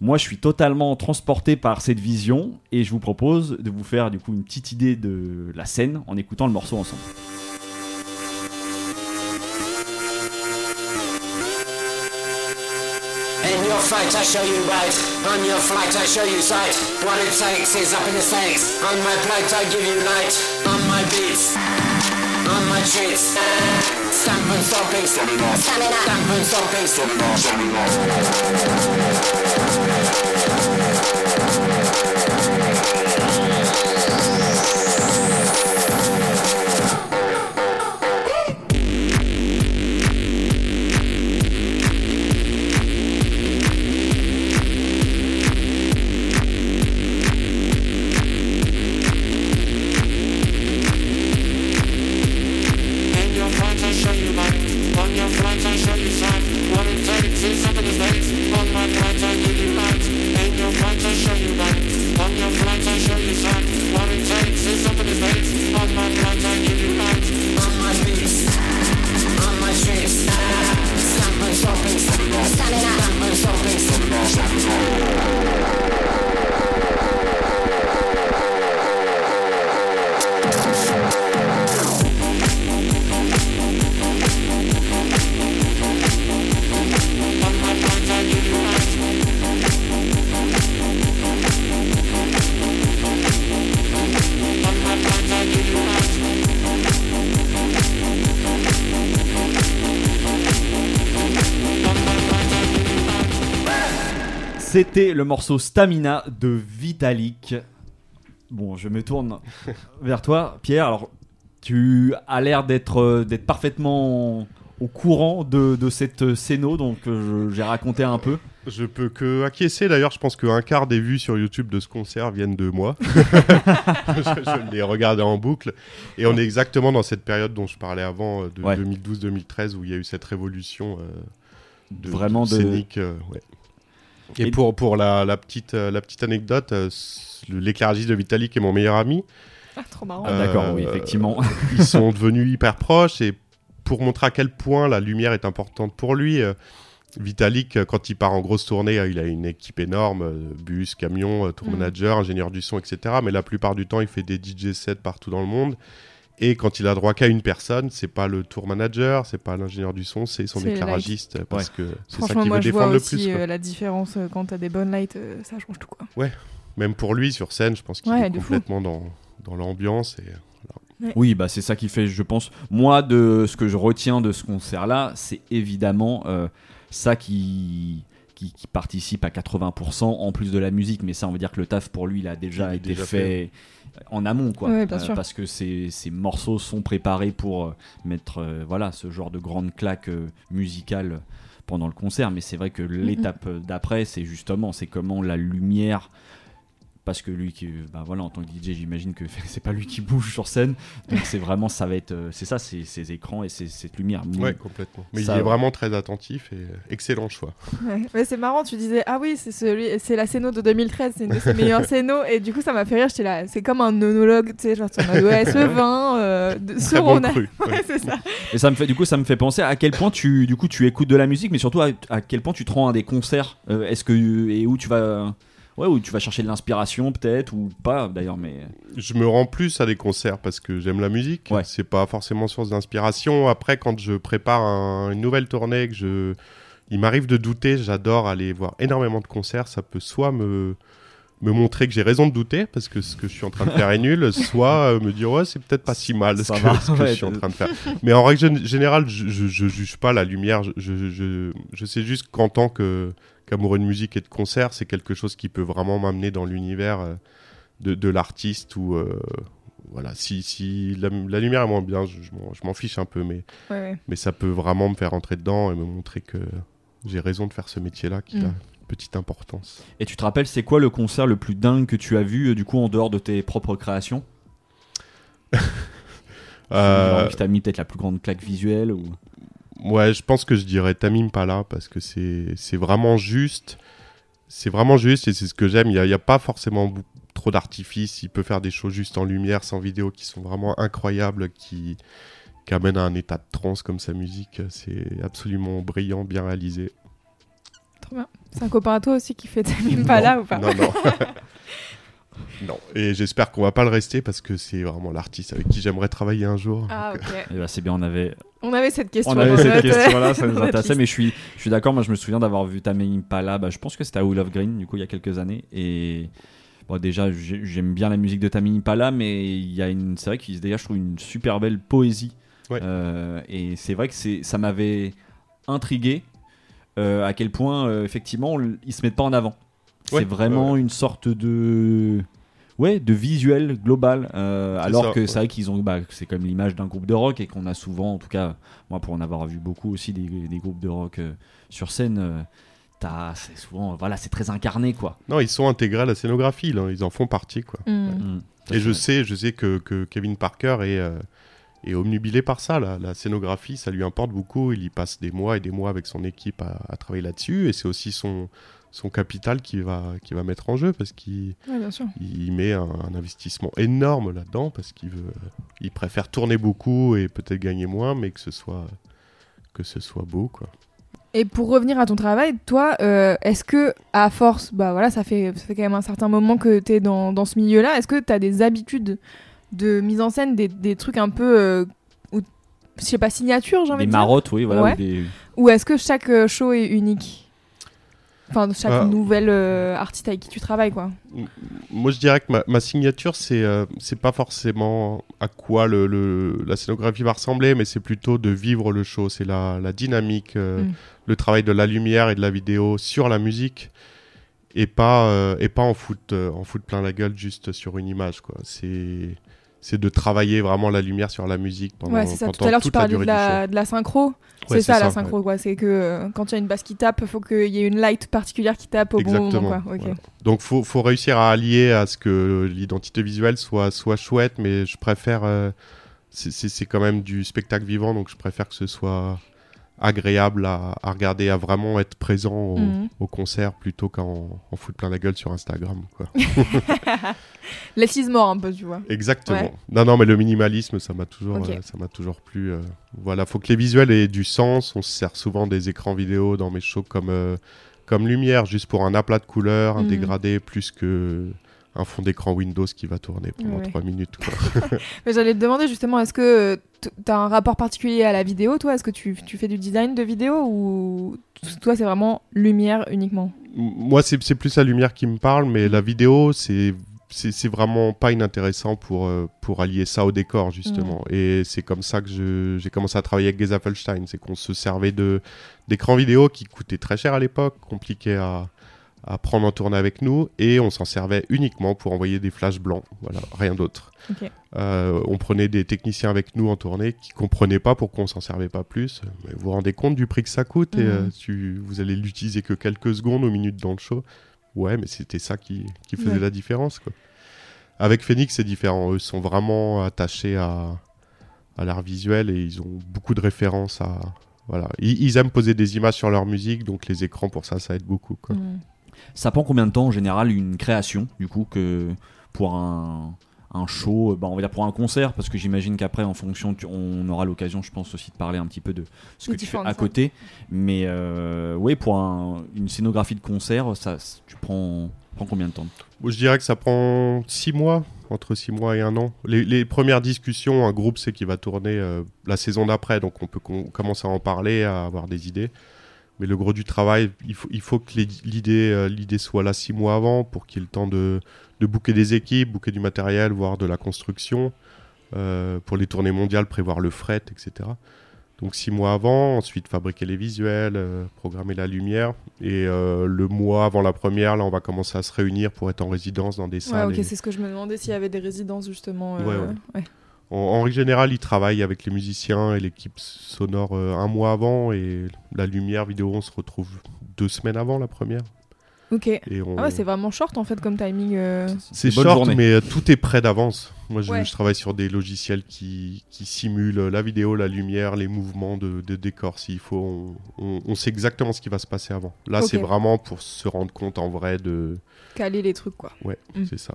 Moi, je suis totalement transporté par cette vision et je vous propose de vous faire du coup une petite idée de la scène en écoutant le morceau ensemble. Your fight, I show you right. On your flight, I show you sight. What it takes is up in the stakes. On my plate, I give you light. On my beats, on my treats. Stamp and stomping, stamp and stomping, In C'était le morceau Stamina de Vitalik. Bon, je me tourne vers toi, Pierre. Alors, tu as l'air d'être euh, d'être parfaitement au courant de, de cette scéno, donc euh, j'ai raconté un peu. Je peux que acquiescer d'ailleurs, je pense qu'un quart des vues sur YouTube de ce concert viennent de moi. je, je l'ai regardé en boucle. Et on est exactement dans cette période dont je parlais avant, euh, de Ouais. 2012-2013, où il y a eu cette révolution euh, de, Vraiment de- scénique. euh, ouais. Et, Et- pour, pour la, la petite, euh, la petite anecdote, euh, l'éclairagiste de Vitalik est mon meilleur ami. Ah, trop marrant. Ah, D'accord, Euh, oui, effectivement. Ils sont devenus hyper proches et pour montrer à quel point la lumière est importante pour lui, euh, Vitalik, euh, quand il part en grosse tournée, euh, il a une équipe énorme, euh, bus, camion, euh, tour Mhm. manager, ingénieur du son, etc. Mais la plupart du temps, il fait des DJ sets partout dans le monde. Et quand il a droit qu'à une personne, c'est pas le tour manager, c'est pas l'ingénieur du son, c'est son éclairagiste, euh, parce que c'est ça moi veut je vois défendre le aussi plus. euh, la différence euh, quand t'as des bonnes lights, euh, ça change tout quoi. Même pour lui, sur scène, je pense qu'il Ouais, est de fou. complètement dans, dans l'ambiance. Et... Oui, bah c'est ça qui fait, je pense. Moi, de ce que je retiens de ce concert-là, c'est évidemment euh, ça qui, qui qui participe à 80% en plus de la musique. Mais ça, on veut dire que le taf pour lui, il a déjà Il été déjà fait en amont, quoi. Ouais, bien sûr. Parce que ces, ces morceaux sont préparés pour euh, mettre, euh, voilà, ce genre de grande claque euh, musicale pendant le concert. Mais c'est vrai que l'étape d'après, c'est justement, c'est comment la lumière parce que lui qui bah voilà en tant que DJ j'imagine que c'est pas lui qui bouge sur scène donc c'est vraiment ça va être euh, c'est ça c'est ces écrans et c'est cette lumière Ouais, complètement. Mais Ça, il est vraiment très attentif et excellent choix. Ouais. Mais c'est marrant, tu disais ah oui c'est celui, c'est la scéno de 2013, c'est une de ses meilleures scénos et du coup ça m'a fait rire, j'étais là, c'est comme un monologue, tu sais genre en mode ouais ce vin, euh, de, ce bon Rona. cru. ouais. Ouais, c'est ça. et ça me fait du coup ça me fait penser à quel point tu du coup tu écoutes de la musique mais surtout à, à quel point tu te rends à des concerts Euh, est-ce que et où tu vas ouais où tu vas chercher de l'inspiration peut-être ou pas d'ailleurs mais Je me rends plus à des concerts parce que j'aime la musique. Ouais. C'est pas forcément source d'inspiration. Après, quand je prépare un- une nouvelle tournée, que je, il m'arrive de douter. J'adore aller voir énormément de concerts. Ça peut soit me me montrer que j'ai raison de douter parce que ce que je suis en train de faire est nul, soit euh, me dire ouais c'est peut-être pas si mal ce que, va, ce que ouais, je suis en train de faire. Mais en règle gén- générale, je, je, je juge pas la lumière. Je, je sais juste qu'en tant que qu'amoureux de musique et de concert, c'est quelque chose qui peut vraiment m'amener dans l'univers euh, de, de l'artiste ou euh, voilà. Si, si la, la lumière est moins bien, je, je m'en- je m'en fiche un peu, mais, Ouais, ouais. mais ça peut vraiment me faire entrer dedans et me montrer que j'ai raison de faire ce métier-là qui Mm. a petite importance. Et tu te rappelles, c'est quoi le concert le plus dingue que tu as vu, euh, du coup, en dehors de tes propres créations? Euh, Qui t'a mis peut-être la plus grande claque visuelle ou... Ouais, je pense que je dirais Tamim Pala parce que c'est vraiment juste. C'est vraiment juste et c'est ce que j'aime. Il n'y a, pas forcément trop d'artifice. Il peut faire des choses juste en lumière, sans vidéo, qui sont vraiment incroyables, qui, qui amènent à un état de transe comme sa musique. C'est absolument brillant, bien réalisé. Trop bien. C'est un copain à toi aussi qui fait Tamim pas là ou pas? Non, non. non. Et j'espère qu'on va pas le rester parce que c'est vraiment l'artiste avec qui j'aimerais travailler un jour. Ah Donc, ok. Ben, c'est bien, on avait, On avait cette question. on avait cette question-là, ça nous intéressait, mais je suis, je suis d'accord, moi je me souviens d'avoir vu Tamim Impala, bah, je pense que c'était à Will of Green, du coup, il y a quelques années, et bon, déjà, j'ai- j'aime bien la musique de Tamim Impala, mais il y a une, c'est vrai qu'il dégage, je trouve, une super belle poésie, Ouais. Euh, et c'est vrai que c'est, ça m'avait intrigué, euh, à quel point, euh, effectivement, on- ils se mettent pas en avant. Ouais, c'est vraiment ouais, une sorte de ouais de visuel global euh, alors ça, que ouais. c'est vrai qu'ils ont bah, c'est comme l'image d'un groupe de rock et qu'on a souvent en tout cas moi pour en avoir vu beaucoup aussi des, des groupes de rock euh, sur scène euh, t'as- c'est souvent voilà c'est très incarné quoi Non, ils sont intégrés à la scénographie, là. ils en font partie. quoi. Mm. Mm. Et je sais, je sais que, que Kevin Parker est, euh, est omnubilé par ça. là. La scénographie, ça lui importe beaucoup. Il y passe des mois et des mois avec son équipe à, à travailler là-dessus. Et c'est aussi son, son capital qui va, qui va mettre en jeu parce qu'il Ouais, il met un, un investissement énorme là-dedans parce qu'il veut, il préfère tourner beaucoup et peut-être gagner moins, mais que ce soit, que ce soit beau. Quoi. Et pour revenir à ton travail, toi, euh, est-ce que à force, bah voilà, ça fait, ça fait quand même un certain moment que tu es dans, dans ce milieu-là, est-ce que tu as des habitudes de mise en scène, des, des trucs un peu, euh, je sais pas, signature, j'ai envie des de dire marottes oui voilà Ouais. ou des- Ou est-ce que chaque euh, show est unique? Enfin, chaque Ah. nouvelle euh, artiste avec qui tu travailles, quoi. Moi, je dirais que ma, ma signature, c'est euh, c'est pas forcément à quoi le, le- la scénographie va ressembler, mais c'est plutôt de vivre le show. C'est la, la dynamique, euh, Mm. le travail de la lumière et de la vidéo sur la musique, et pas, euh, et pas en foot, euh, en foot plein la gueule juste sur une image. quoi. C'est c'est de travailler vraiment la lumière sur la musique pendant, ouais, c'est ça. Tout à l'heure, tu toute la parlais de la, de la synchro. Ouais, c'est ça, la ouais. synchro, quoi. C'est que euh, quand il y a une basse qui tape, il faut qu'il y ait une light particulière qui tape au bon Exactement. moment, quoi. Ok. voilà. Donc faut, faut réussir à allier à ce que l'identité visuelle soit, soit chouette, mais je préfère. euh, c'est- c'est c'est quand même du spectacle vivant, donc je préfère que ce soit agréable à, à regarder, à vraiment être présent au, Mhm. au concert plutôt qu'en en foutre plein la gueule sur Instagram. Quoi. Less is more, un peu, tu vois. Exactement. Ouais. Non, non, mais le minimalisme, ça m'a toujours, euh, ça m'a toujours plu. euh. Voilà, faut que les visuels aient du sens. On se sert souvent des écrans vidéo dans mes shows comme, euh, comme lumière, juste pour un aplat de couleurs, un Mhm. dégradé, plus que un fond d'écran Windows qui va tourner pendant Ouais. trois minutes. quoi. Mais j'allais te demander justement, est-ce que tu as un rapport particulier à la vidéo, toi? Est-ce que tu, tu fais du design de vidéo ou toi c'est vraiment lumière uniquement? Moi, c'est c'est plus la lumière qui me parle, mais la vidéo, c'est c'est vraiment pas inintéressant pour, euh, pour allier ça au décor, justement. Et c'est comme ça que j'ai commencé à travailler avec Geza Felstein. C'est qu'on se servait de d'écrans vidéo qui coûtaient très cher à l'époque, compliqués à, à prendre en tournée avec nous, et on s'en servait uniquement pour envoyer des flashs blancs. Voilà, rien d'autre. Euh, on prenait des techniciens avec nous en tournée qui comprenaient pas pourquoi on s'en servait pas plus. Mais vous vous rendez compte du prix que ça coûte et Mhm. euh, tu, vous allez l'utiliser que quelques secondes ou minutes dans le show. Ouais, mais c'était ça qui, qui faisait Ouais. la différence. Quoi. Avec Phoenix, c'est différent. Eux sont vraiment attachés à, à l'art visuel et ils ont beaucoup de références à. Voilà. Ils, ils aiment poser des images sur leur musique, donc les écrans pour ça, ça aide beaucoup. Quoi. Mm. Ça prend combien de temps en général une création du coup que pour un un show, euh, bah, on va dire pour un concert, parce que j'imagine qu'après, en fonction, tu- on aura l'occasion, je pense aussi de parler un petit peu de ce que tu fais à côté. Mais euh, oui, pour un- une scénographie de concert, ça, tu prends, prends combien de temps je dirais que ça prend six mois, entre six mois et un an. Les, les premières discussions, un groupe sait qu'il va tourner euh, la saison d'après, donc on peut com- commencer à en parler, à avoir des idées. Mais le gros du travail, il faut, il faut que l'idée euh, l'idée soit là six mois avant pour qu'il y ait le temps de, de booker des équipes, booker du matériel, voire de la construction. euh, pour les tournées mondiales, prévoir le fret, etc. Donc six mois avant, ensuite fabriquer les visuels, euh, programmer la lumière. Et euh, le mois avant la première, là, on va commencer à se réunir pour être en résidence dans des Ouais, salles. ok, et- c'est ce que je me demandais s'il y avait des résidences justement. Ouais, ouais. En, en règle générale, ils travaillent avec les musiciens et l'équipe sonore euh, un mois avant. Et la lumière vidéo, on se retrouve deux semaines avant la première. Ok. Et on... Ah ouais, c'est vraiment short en fait comme timing. euh. C'est short, journée. mais euh, tout est prêt d'avance. Moi, je, Ouais. je travaille sur des logiciels qui, qui simulent la vidéo, la lumière, les mouvements de, de décors. S'il faut, on, on- on sait exactement ce qui va se passer avant. Là, c'est vraiment pour se rendre compte en vrai de. Caler les trucs quoi. Ouais, Mm. c'est ça.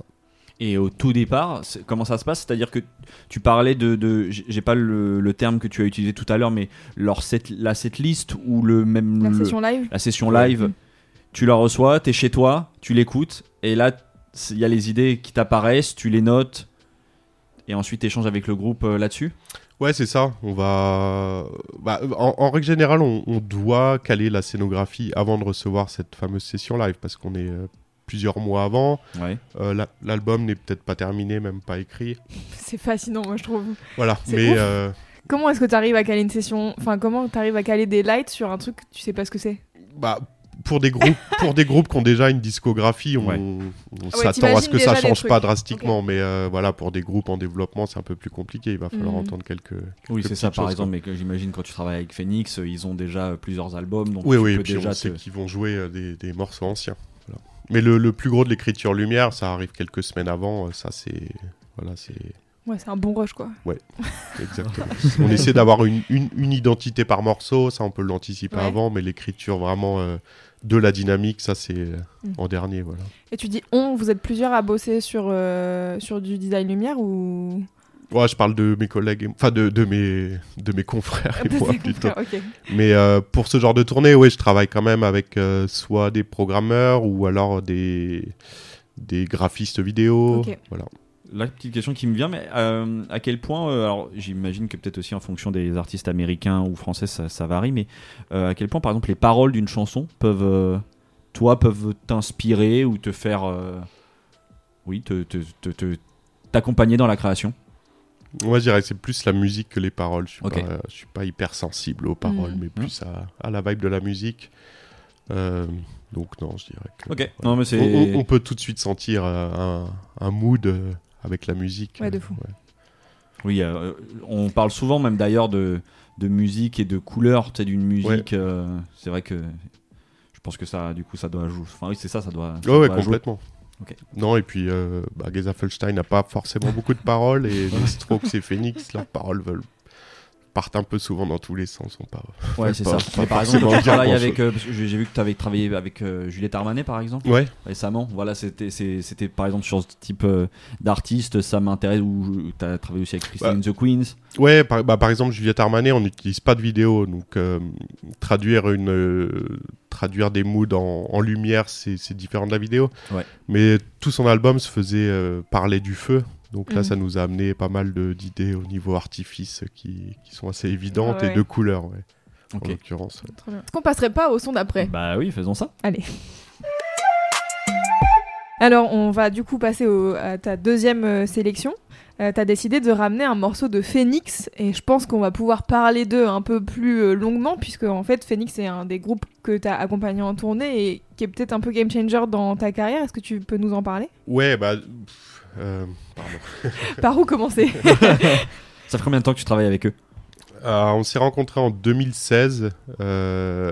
Et au tout départ, comment ça se passe? C'est-à-dire que tu parlais de, de j'ai pas le, le terme que tu as utilisé tout à l'heure, mais leur set, la setlist ou le même La le- session live? la session live, tu la reçois, t'es chez toi, tu l'écoutes, et là il y a les idées qui t'apparaissent, tu les notes, et ensuite échanges avec le groupe euh, là-dessus? Ouais, c'est ça. On va. bah, en, en règle générale, on, on doit caler la scénographie avant de recevoir cette fameuse session live parce qu'on est euh, plusieurs mois avant. Ouais. Euh, la- L'album n'est peut-être pas terminé, même pas écrit. C'est fascinant moi je trouve. Voilà. Mais euh, Comment est-ce que tu arrives à caler une session Enfin comment tu arrives à caler des lights sur un truc que tu sais pas ce que c'est? Bah, pour des groupes, pour des groupes qui ont déjà une discographie, on, Ouais. on Ah ouais, s'attend à ce que ça change pas drastiquement. Mais euh, voilà, pour des groupes en développement, c'est un peu plus compliqué. Il va falloir Mhm. entendre quelques. Oui, quelques c'est ça par choses, exemple, mais que j'imagine quand tu travailles avec Phoenix, ils ont déjà plusieurs albums, donc Oui, tu oui, peux et puis déjà on sait te- qu'ils vont jouer des, des morceaux anciens. Mais le, le plus gros de l'écriture lumière, ça arrive quelques semaines avant. euh, Ça, c'est. Voilà, c'est. Ouais c'est un bon rush quoi. Exactement. on essaie d'avoir une, une, une identité par morceau, ça on peut l'anticiper Ouais. avant, mais l'écriture vraiment euh, de la dynamique, ça c'est euh, Mm. en dernier. Voilà. Et tu dis on, vous êtes plusieurs à bosser sur, euh, sur du design lumière ou Ouais, je parle de mes collègues, et- enfin de, de, mes, de mes confrères et De moi plutôt. Mais euh, pour ce genre de tournée, ouais, je travaille quand même avec euh, soit des programmeurs ou alors des, des graphistes vidéo. Voilà. La petite question qui me vient, mais euh, à quel point, euh, alors j'imagine que peut-être aussi en fonction des artistes américains ou français ça, ça varie, mais euh, à quel point par exemple les paroles d'une chanson peuvent, euh, toi, peuvent t'inspirer ou te faire, euh, oui, te, te- te- te- t'accompagner dans la création? Moi, je dirais que c'est plus la musique que les paroles. Je suis, Ok. pas, je suis pas hyper sensible aux paroles, Mm. mais plus à, à la vibe de la musique. Euh, donc non, je dirais que. Ok, voilà. non mais c'est... On, on- on peut tout de suite sentir euh, un, un mood euh, avec la musique. Ouais, de fou. Oui, euh, on parle souvent même d'ailleurs de, de musique et de couleurs, tu sais, d'une musique. euh, c'est vrai que je pense que ça, du coup, ça doit jouer. Enfin, oui, c'est ça, ça doit. ça Ouais, jouer. Non, et puis euh, bah, n'a pas forcément beaucoup de paroles, et les Strokes et Phoenix, leurs paroles veulent partent un peu souvent dans tous les sens. Sont pas... Ouais, c'est ça. pas- pas Mais par exemple, tu travailles avec. euh, parce que j'ai vu que tu avais travaillé avec euh, Juliette Armanet, par exemple, Ouais, récemment. Voilà, c'était par exemple sur ce type euh, d'artiste, ça m'intéresse. Ou tu as travaillé aussi avec Christine The Queens. ouais par, bah, par exemple, Juliette Armanet, on n'utilise pas de vidéo, donc euh, traduire, une, traduire des moods en, en lumière, c'est différent de la vidéo. Ouais. Mais tout son album se faisait parler du feu. Donc là, ça nous a amené pas mal de- d'idées au niveau artifice qui, qui sont assez évidentes ouais. et de couleurs, ouais, en l'occurrence. ouais. Est-ce qu'on passerait pas au son d'après? Bah oui, faisons ça. Alors, on va du coup passer au- à ta deuxième euh, sélection. Euh, T'as décidé de ramener un morceau de Phoenix et je pense qu'on va pouvoir parler d'eux un peu plus euh, longuement puisque en fait Phoenix est un des groupes que t'as accompagné en tournée et qui est peut-être un peu game changer dans ta carrière. Est-ce que tu peux nous en parler? Ouais, bah. pff. Par où commencer? Ça fait combien de temps que tu travailles avec eux? Euh, on s'est rencontrés en 2016. euh,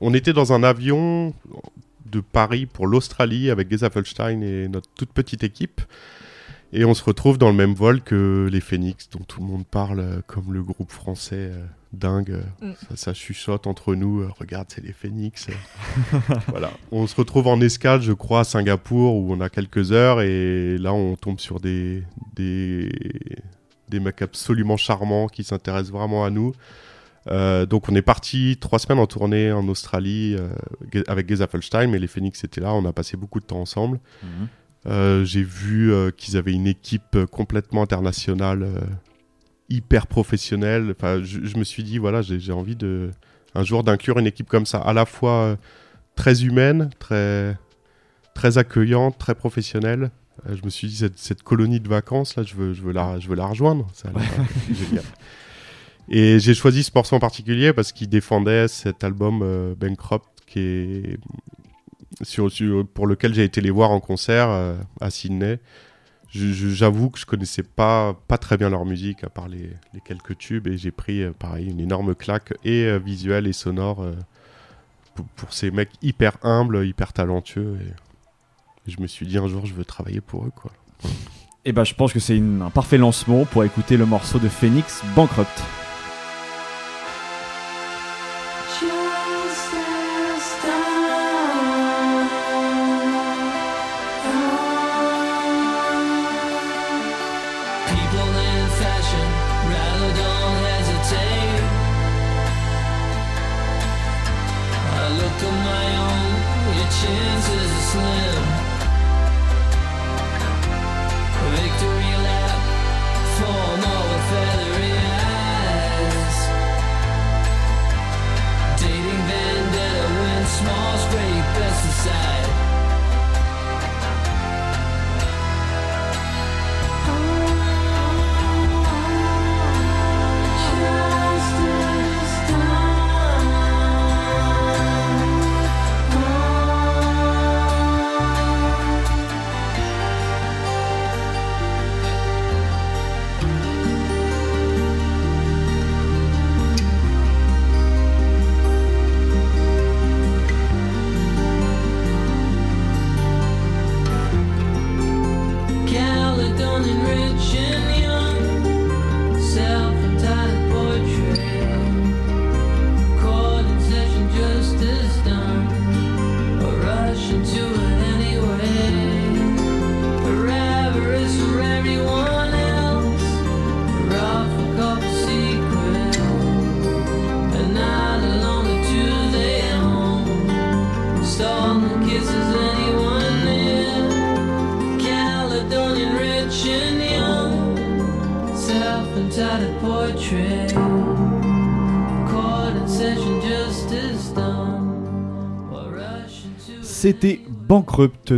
on était dans un avion de Paris pour l'Australie avec Geza Felstein et notre toute petite équipe. Et on se retrouve dans le même vol que les Phoenix, dont tout le monde parle euh, comme le groupe français euh, dingue. Mm. ça, ça chuchote entre nous. euh, regarde, c'est les Phoenix. euh. voilà. On se retrouve en escale, je crois, à Singapour, où on a quelques heures. Et là, on tombe sur des, des, des mecs absolument charmants qui s'intéressent vraiment à nous. Euh, donc on est parti trois semaines en tournée en Australie euh, avec Geza Felstein, mais les Phoenix étaient là, on a passé beaucoup de temps ensemble. Euh, J'ai vu euh, qu'ils avaient une équipe complètement internationale, euh, hyper professionnelle. Enfin, je, je me suis dit, voilà, j'ai envie de un jour d'inclure une équipe comme ça, à la fois euh, très humaine, très, très accueillante, très professionnelle. Euh, je me suis dit, cette, cette colonie de vacances, là, je veux, je veux, la, je veux la rejoindre. Ça euh, génial. Et j'ai choisi ce morceau en particulier parce qu'il défendait cet album euh, Bankrupt qui est sur, sur- pour lequel j'ai été les voir en concert euh, à Sydney. J'avoue que je connaissais pas, pas très bien leur musique à part les, quelques tubes et j'ai pris euh, pareil une énorme claque et euh, visuelle et sonore euh, pour, ces mecs hyper humbles, hyper talentueux. Et je me suis dit un jour, je veux travailler pour eux, quoi. Et bah je pense que c'est un parfait lancement pour écouter le morceau de Phoenix, Bankrupt.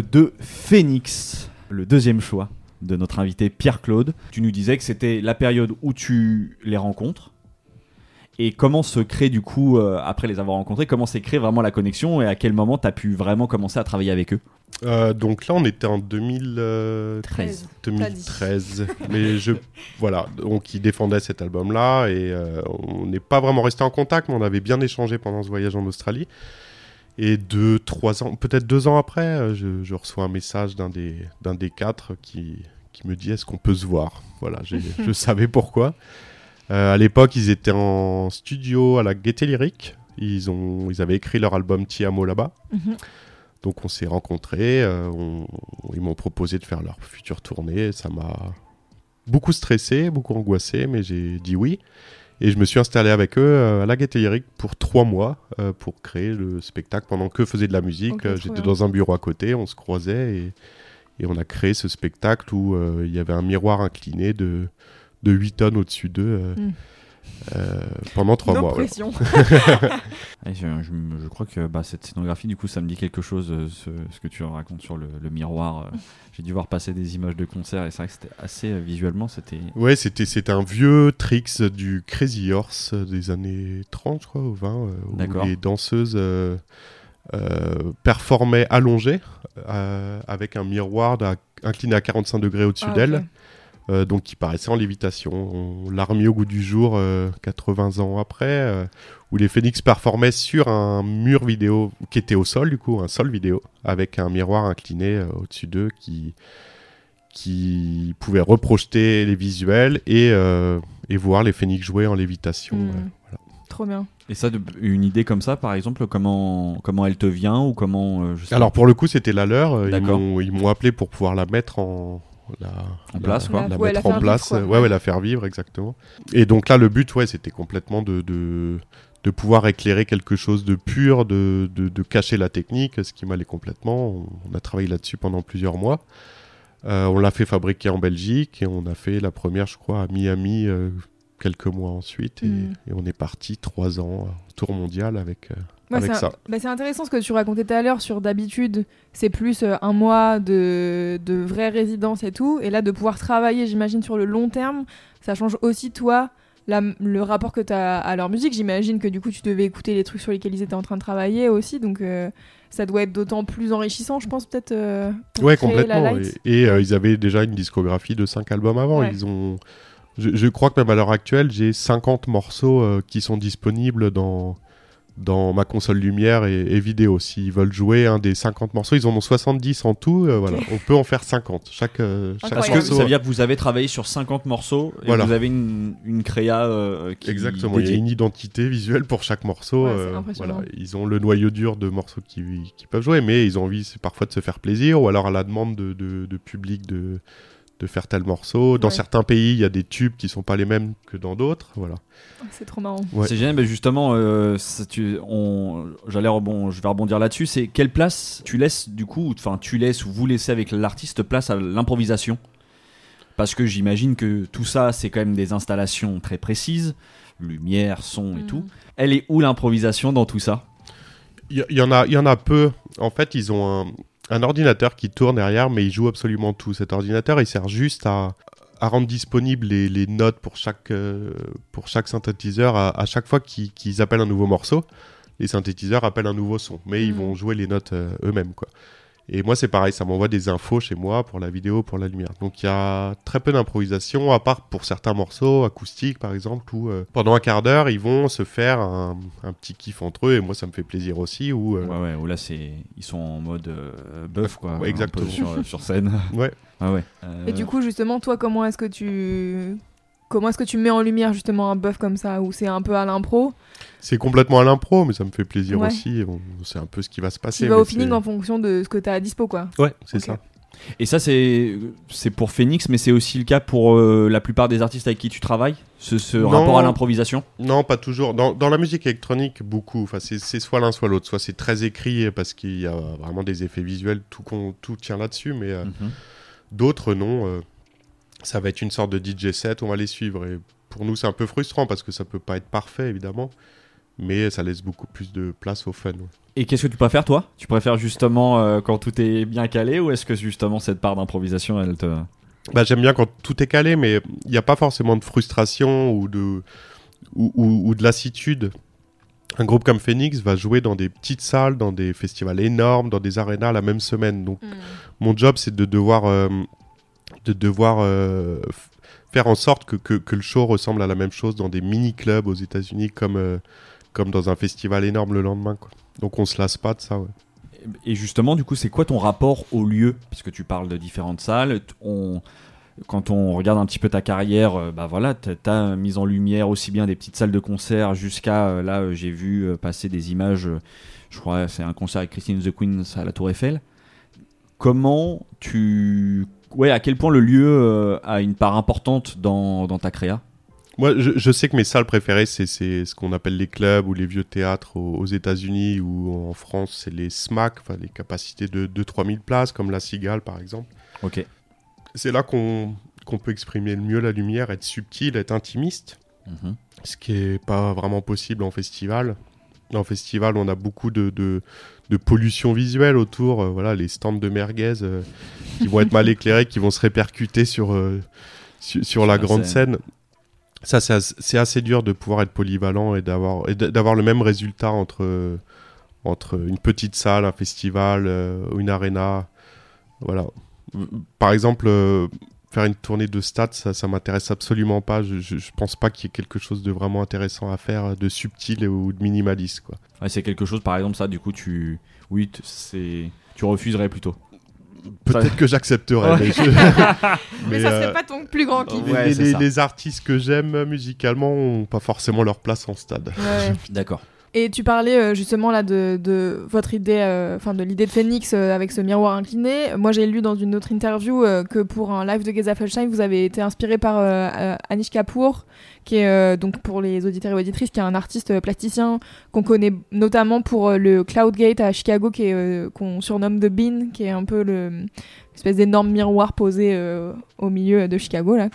De Phoenix, le deuxième choix de notre invité Pierre-Claude. Tu nous disais que c'était la période où tu les rencontres. Et comment se crée du coup, euh, après les avoir rencontrés, comment s'est créée vraiment la connexion et à quel moment tu as pu vraiment commencer à travailler avec eux? Euh, donc là, on était en 2013. 13. 2013. mais je, voilà, donc ils défendaient cet album-là et euh, on n'est pas vraiment resté en contact, mais on avait bien échangé pendant ce voyage en Australie. Et deux, trois ans, peut-être deux ans après, euh, je, je reçois un message d'un des, d'un des quatre qui, qui me dit est-ce qu'on peut se voir? Voilà, je savais pourquoi. Euh, à l'époque, ils étaient en studio à la Gaieté Lyrique. Ils, ont, ils avaient écrit leur album Tiamo là-bas. Mhm. Donc on s'est rencontrés, euh, on- ils m'ont proposé de faire leur future tournée, ça m'a beaucoup stressé, beaucoup angoissé, mais j'ai dit oui. Et je me suis installé avec eux euh, à la Lyrique pour trois mois euh, pour créer le spectacle pendant que faisait de la musique. Euh, J'étais dans un bureau à côté, on se croisait et, et on a créé ce spectacle où euh, il y avait un miroir incliné de, de 8 tonnes au-dessus d'eux euh, Mm. Euh, pendant trois No mois. Ouais, je, je me- je crois que bah, cette scénographie, du coup, ça me dit quelque chose, euh, ce, ce que tu racontes sur le, le miroir. euh. J'ai dû voir passer des images de concert et c'est vrai que c'était assez visuellement, c'était. Ouais, c'était c'était un vieux tricks du Crazy Horse des années 30, je crois, ou 20, euh, où D'accord. les danseuses euh, euh, performaient allongées euh, avec un miroir incliné à 45 degrés au-dessus Ah, d'elles, euh, donc qui paraissait en lévitation. On l'a remis au goût du jour euh, 80 ans après, euh, où les phénix performaient sur un mur vidéo qui était au sol, du coup, un sol vidéo, avec un miroir incliné euh, au-dessus d'eux qui qui pouvait reprojeter les visuels et, euh, et voir les phénix jouer en lévitation. Mm. euh. Trop bien. Et ça, de- une idée comme ça, par exemple, comment, comment elle te vient ou comment. euh, je sais Alors pour le coup, c'était la leur. euh, ils m'ont appelé pour pouvoir la mettre en, la, En place, quoi. La- La ouais, la mettre en place. vivre, ouais, ouais, la faire vivre, exactement. Et donc là, le but, ouais, c'était complètement de, de, de pouvoir éclairer quelque chose de pur, de, de, de cacher la technique, ce qui m'allait complètement. On, on a travaillé là-dessus pendant plusieurs mois. Euh, on l'a fait fabriquer en Belgique et on a fait la première, je crois, à Miami euh, quelques mois ensuite. Et, Mm. et on est parti trois ans, euh, tour mondial avec, euh, Ouais, avec c'est ça. un- bah, c'est intéressant ce que tu racontais tout à l'heure sur d'habitude, c'est plus euh, un mois de, de vraie résidence et tout. Et là, de pouvoir travailler, j'imagine, sur le long terme, ça change aussi, toi, la- le rapport que tu as à leur musique. J'imagine que du coup, tu devais écouter les trucs sur lesquels ils étaient en train de travailler aussi. Donc, euh, ça doit être d'autant plus enrichissant, je pense, peut-être. euh, Ouais, complètement. Et, et, euh, ils avaient déjà une discographie de 5 albums avant. Ouais. Ils ont, je, je crois que même à l'heure actuelle, j'ai 50 morceaux qui sont disponibles dans, dans ma console lumière et, et vidéo. S'ils veulent jouer un des 50 morceaux, ils en ont 70 en tout. euh, voilà, on peut en faire 50. Chaque, euh, chaque Parce que ça veut dire que vous avez travaillé sur 50 morceaux et Voilà. vous avez une, une créa euh, qui Exactement, il y a une identité visuelle pour chaque morceau. Ouais, c'est euh, voilà. Ils ont le noyau dur de morceaux qui, qui peuvent jouer, mais ils ont envie c'est parfois de se faire plaisir ou alors à la demande de, de- de public de, de faire tel morceau. Dans Ouais. certains pays, il y a des tubes qui sont pas les mêmes que dans d'autres. Voilà. C'est trop marrant. Ouais. C'est génial, mais justement, euh, j'allais rebond, je vais rebondir là-dessus. C'est quelle place tu laisses du coup, enfin tu laisses ou vous laissez avec l'artiste place à l'improvisation? Parce que j'imagine que tout ça, c'est quand même des installations très précises, lumière, son et Mm. tout. Elle est où l'improvisation dans tout ça? Il y, il y en a, il y en a peu. En fait, ils ont un, un ordinateur qui tourne derrière, mais il joue absolument tout. Cet ordinateur, il sert juste à, à rendre disponibles les, les notes pour chaque, euh, pour chaque synthétiseur à, à chaque fois qu'ils appellent un nouveau morceau. Les synthétiseurs appellent un nouveau son, mais ils Mhm. vont jouer les notes euh, eux-mêmes, quoi. Et moi, c'est pareil, ça m'envoie des infos chez moi pour la vidéo, pour la lumière. Donc il y a très peu d'improvisation, à part pour certains morceaux acoustiques, par exemple, où euh, pendant un quart d'heure, ils vont se faire un, un petit kiff entre eux, et moi, ça me fait plaisir aussi. Où, euh, Ouais, ouais, où là, c'est, ils sont en mode euh, buff, quoi. Ouais, exactement. sur, sur scène. Ouais. Ah ouais. Et du coup, justement, toi, comment est-ce que tu comment est-ce que tu mets en lumière justement un buff comme ça ou c'est un peu à l'impro? C'est complètement à l'impro, mais ça me fait plaisir Ouais. aussi. c'est un peu ce qui va se passer. Tu vas au feeling en fonction de ce que tu as à dispo quoi. Ouais, c'est ça. Et ça, c'est, c'est pour Phoenix, mais c'est aussi le cas pour euh, la plupart des artistes avec qui tu travailles Ce, ce Non. rapport à l'improvisation? Non, pas toujours. Dans, dans la musique électronique, beaucoup. Enfin, c'est c'est soit l'un, soit l'autre. Soit c'est très écrit parce qu'il y a vraiment des effets visuels, tout, tout tient là-dessus, mais euh, Mhm. d'autres, non. euh, ça va être une sorte de DJ set, on va les suivre. Et pour nous, c'est un peu frustrant parce que ça peut pas être parfait, évidemment. Mais ça laisse beaucoup plus de place au fun. ouais. Et qu'est-ce que tu préfères, toi? Tu préfères justement euh, quand tout est bien calé ou est-ce que justement cette part d'improvisation, elle te. Bah, J'aime bien quand tout est calé, mais il n'y a pas forcément de frustration ou de, ou, ou- ou de lassitude. Un groupe comme Phoenix va jouer dans des petites salles, dans des festivals énormes, dans des arénas la même semaine. Donc, mon job, c'est de devoir, euh, de devoir euh, faire en sorte que, que, le show ressemble à la même chose dans des mini-clubs aux États-Unis comme, euh, comme dans un festival énorme le lendemain. Quoi. Donc, on se lasse pas de ça. Ouais. Et justement, du coup, c'est quoi ton rapport au lieu? Puisque tu parles de différentes salles. On... Quand on regarde un petit peu ta carrière, euh, bah voilà, t'as mis en lumière aussi bien des petites salles de concert jusqu'à là, j'ai vu passer des images. je crois c'est un concert avec Christine the Queen à la Tour Eiffel. Comment tu, ouais, à quel point le lieu euh, a une part importante dans, dans ta créa? Moi, je, je sais que mes salles préférées, c'est c'est ce qu'on appelle les clubs ou les vieux théâtres aux, aux États-Unis ou en France, c'est les SMAC, les capacités de 2-3 000 places, comme la Cigale par exemple. Ok. C'est là qu'on qu'on peut exprimer le mieux la lumière, être subtil, être intimiste, Mhm. ce qui est pas vraiment possible en festival. En festival, on a beaucoup de, de, de pollution visuelle autour, euh, voilà, les stands de merguez euh, qui vont être mal éclairés, qui vont se répercuter sur, euh, sur, sur la grande scène. Ça, c'est as- c'est assez dur de pouvoir être polyvalent et d'avoir le même résultat entre, entre une petite salle, un festival, une arena. Voilà. Par exemple, faire une tournée de stade, ça, ça m'intéresse absolument pas. Je, je, je pense pas qu'il y ait quelque chose de vraiment intéressant à faire, de subtil ou de minimaliste, quoi. Ouais, c'est quelque chose, par exemple, ça, du coup, tu, oui, c'est, tu refuserais plutôt. Peut-être que j'accepterais. Ouais. mais je- Mais, mais, ça euh, serait pas ton plus grand kiff. les- Ouais, les, c'est les- ça. les artistes que j'aime musicalement ont pas forcément leur place en stade. Ouais. D'accord. Et tu parlais euh, justement là de, votre idée, euh, enfin de l'idée de Phoenix euh, avec ce miroir incliné. Moi j'ai lu dans une autre interview que pour un live de Geza Felstein, vous avez été inspiré par Anish Kapoor, qui est donc pour les auditeurs et auditrices, qui est un artiste plasticien qu'on connaît notamment pour le Cloud Gate à Chicago, qui est qu'on surnomme The Bean, qui est un peu le espèce d'énorme miroir posé au milieu de Chicago là.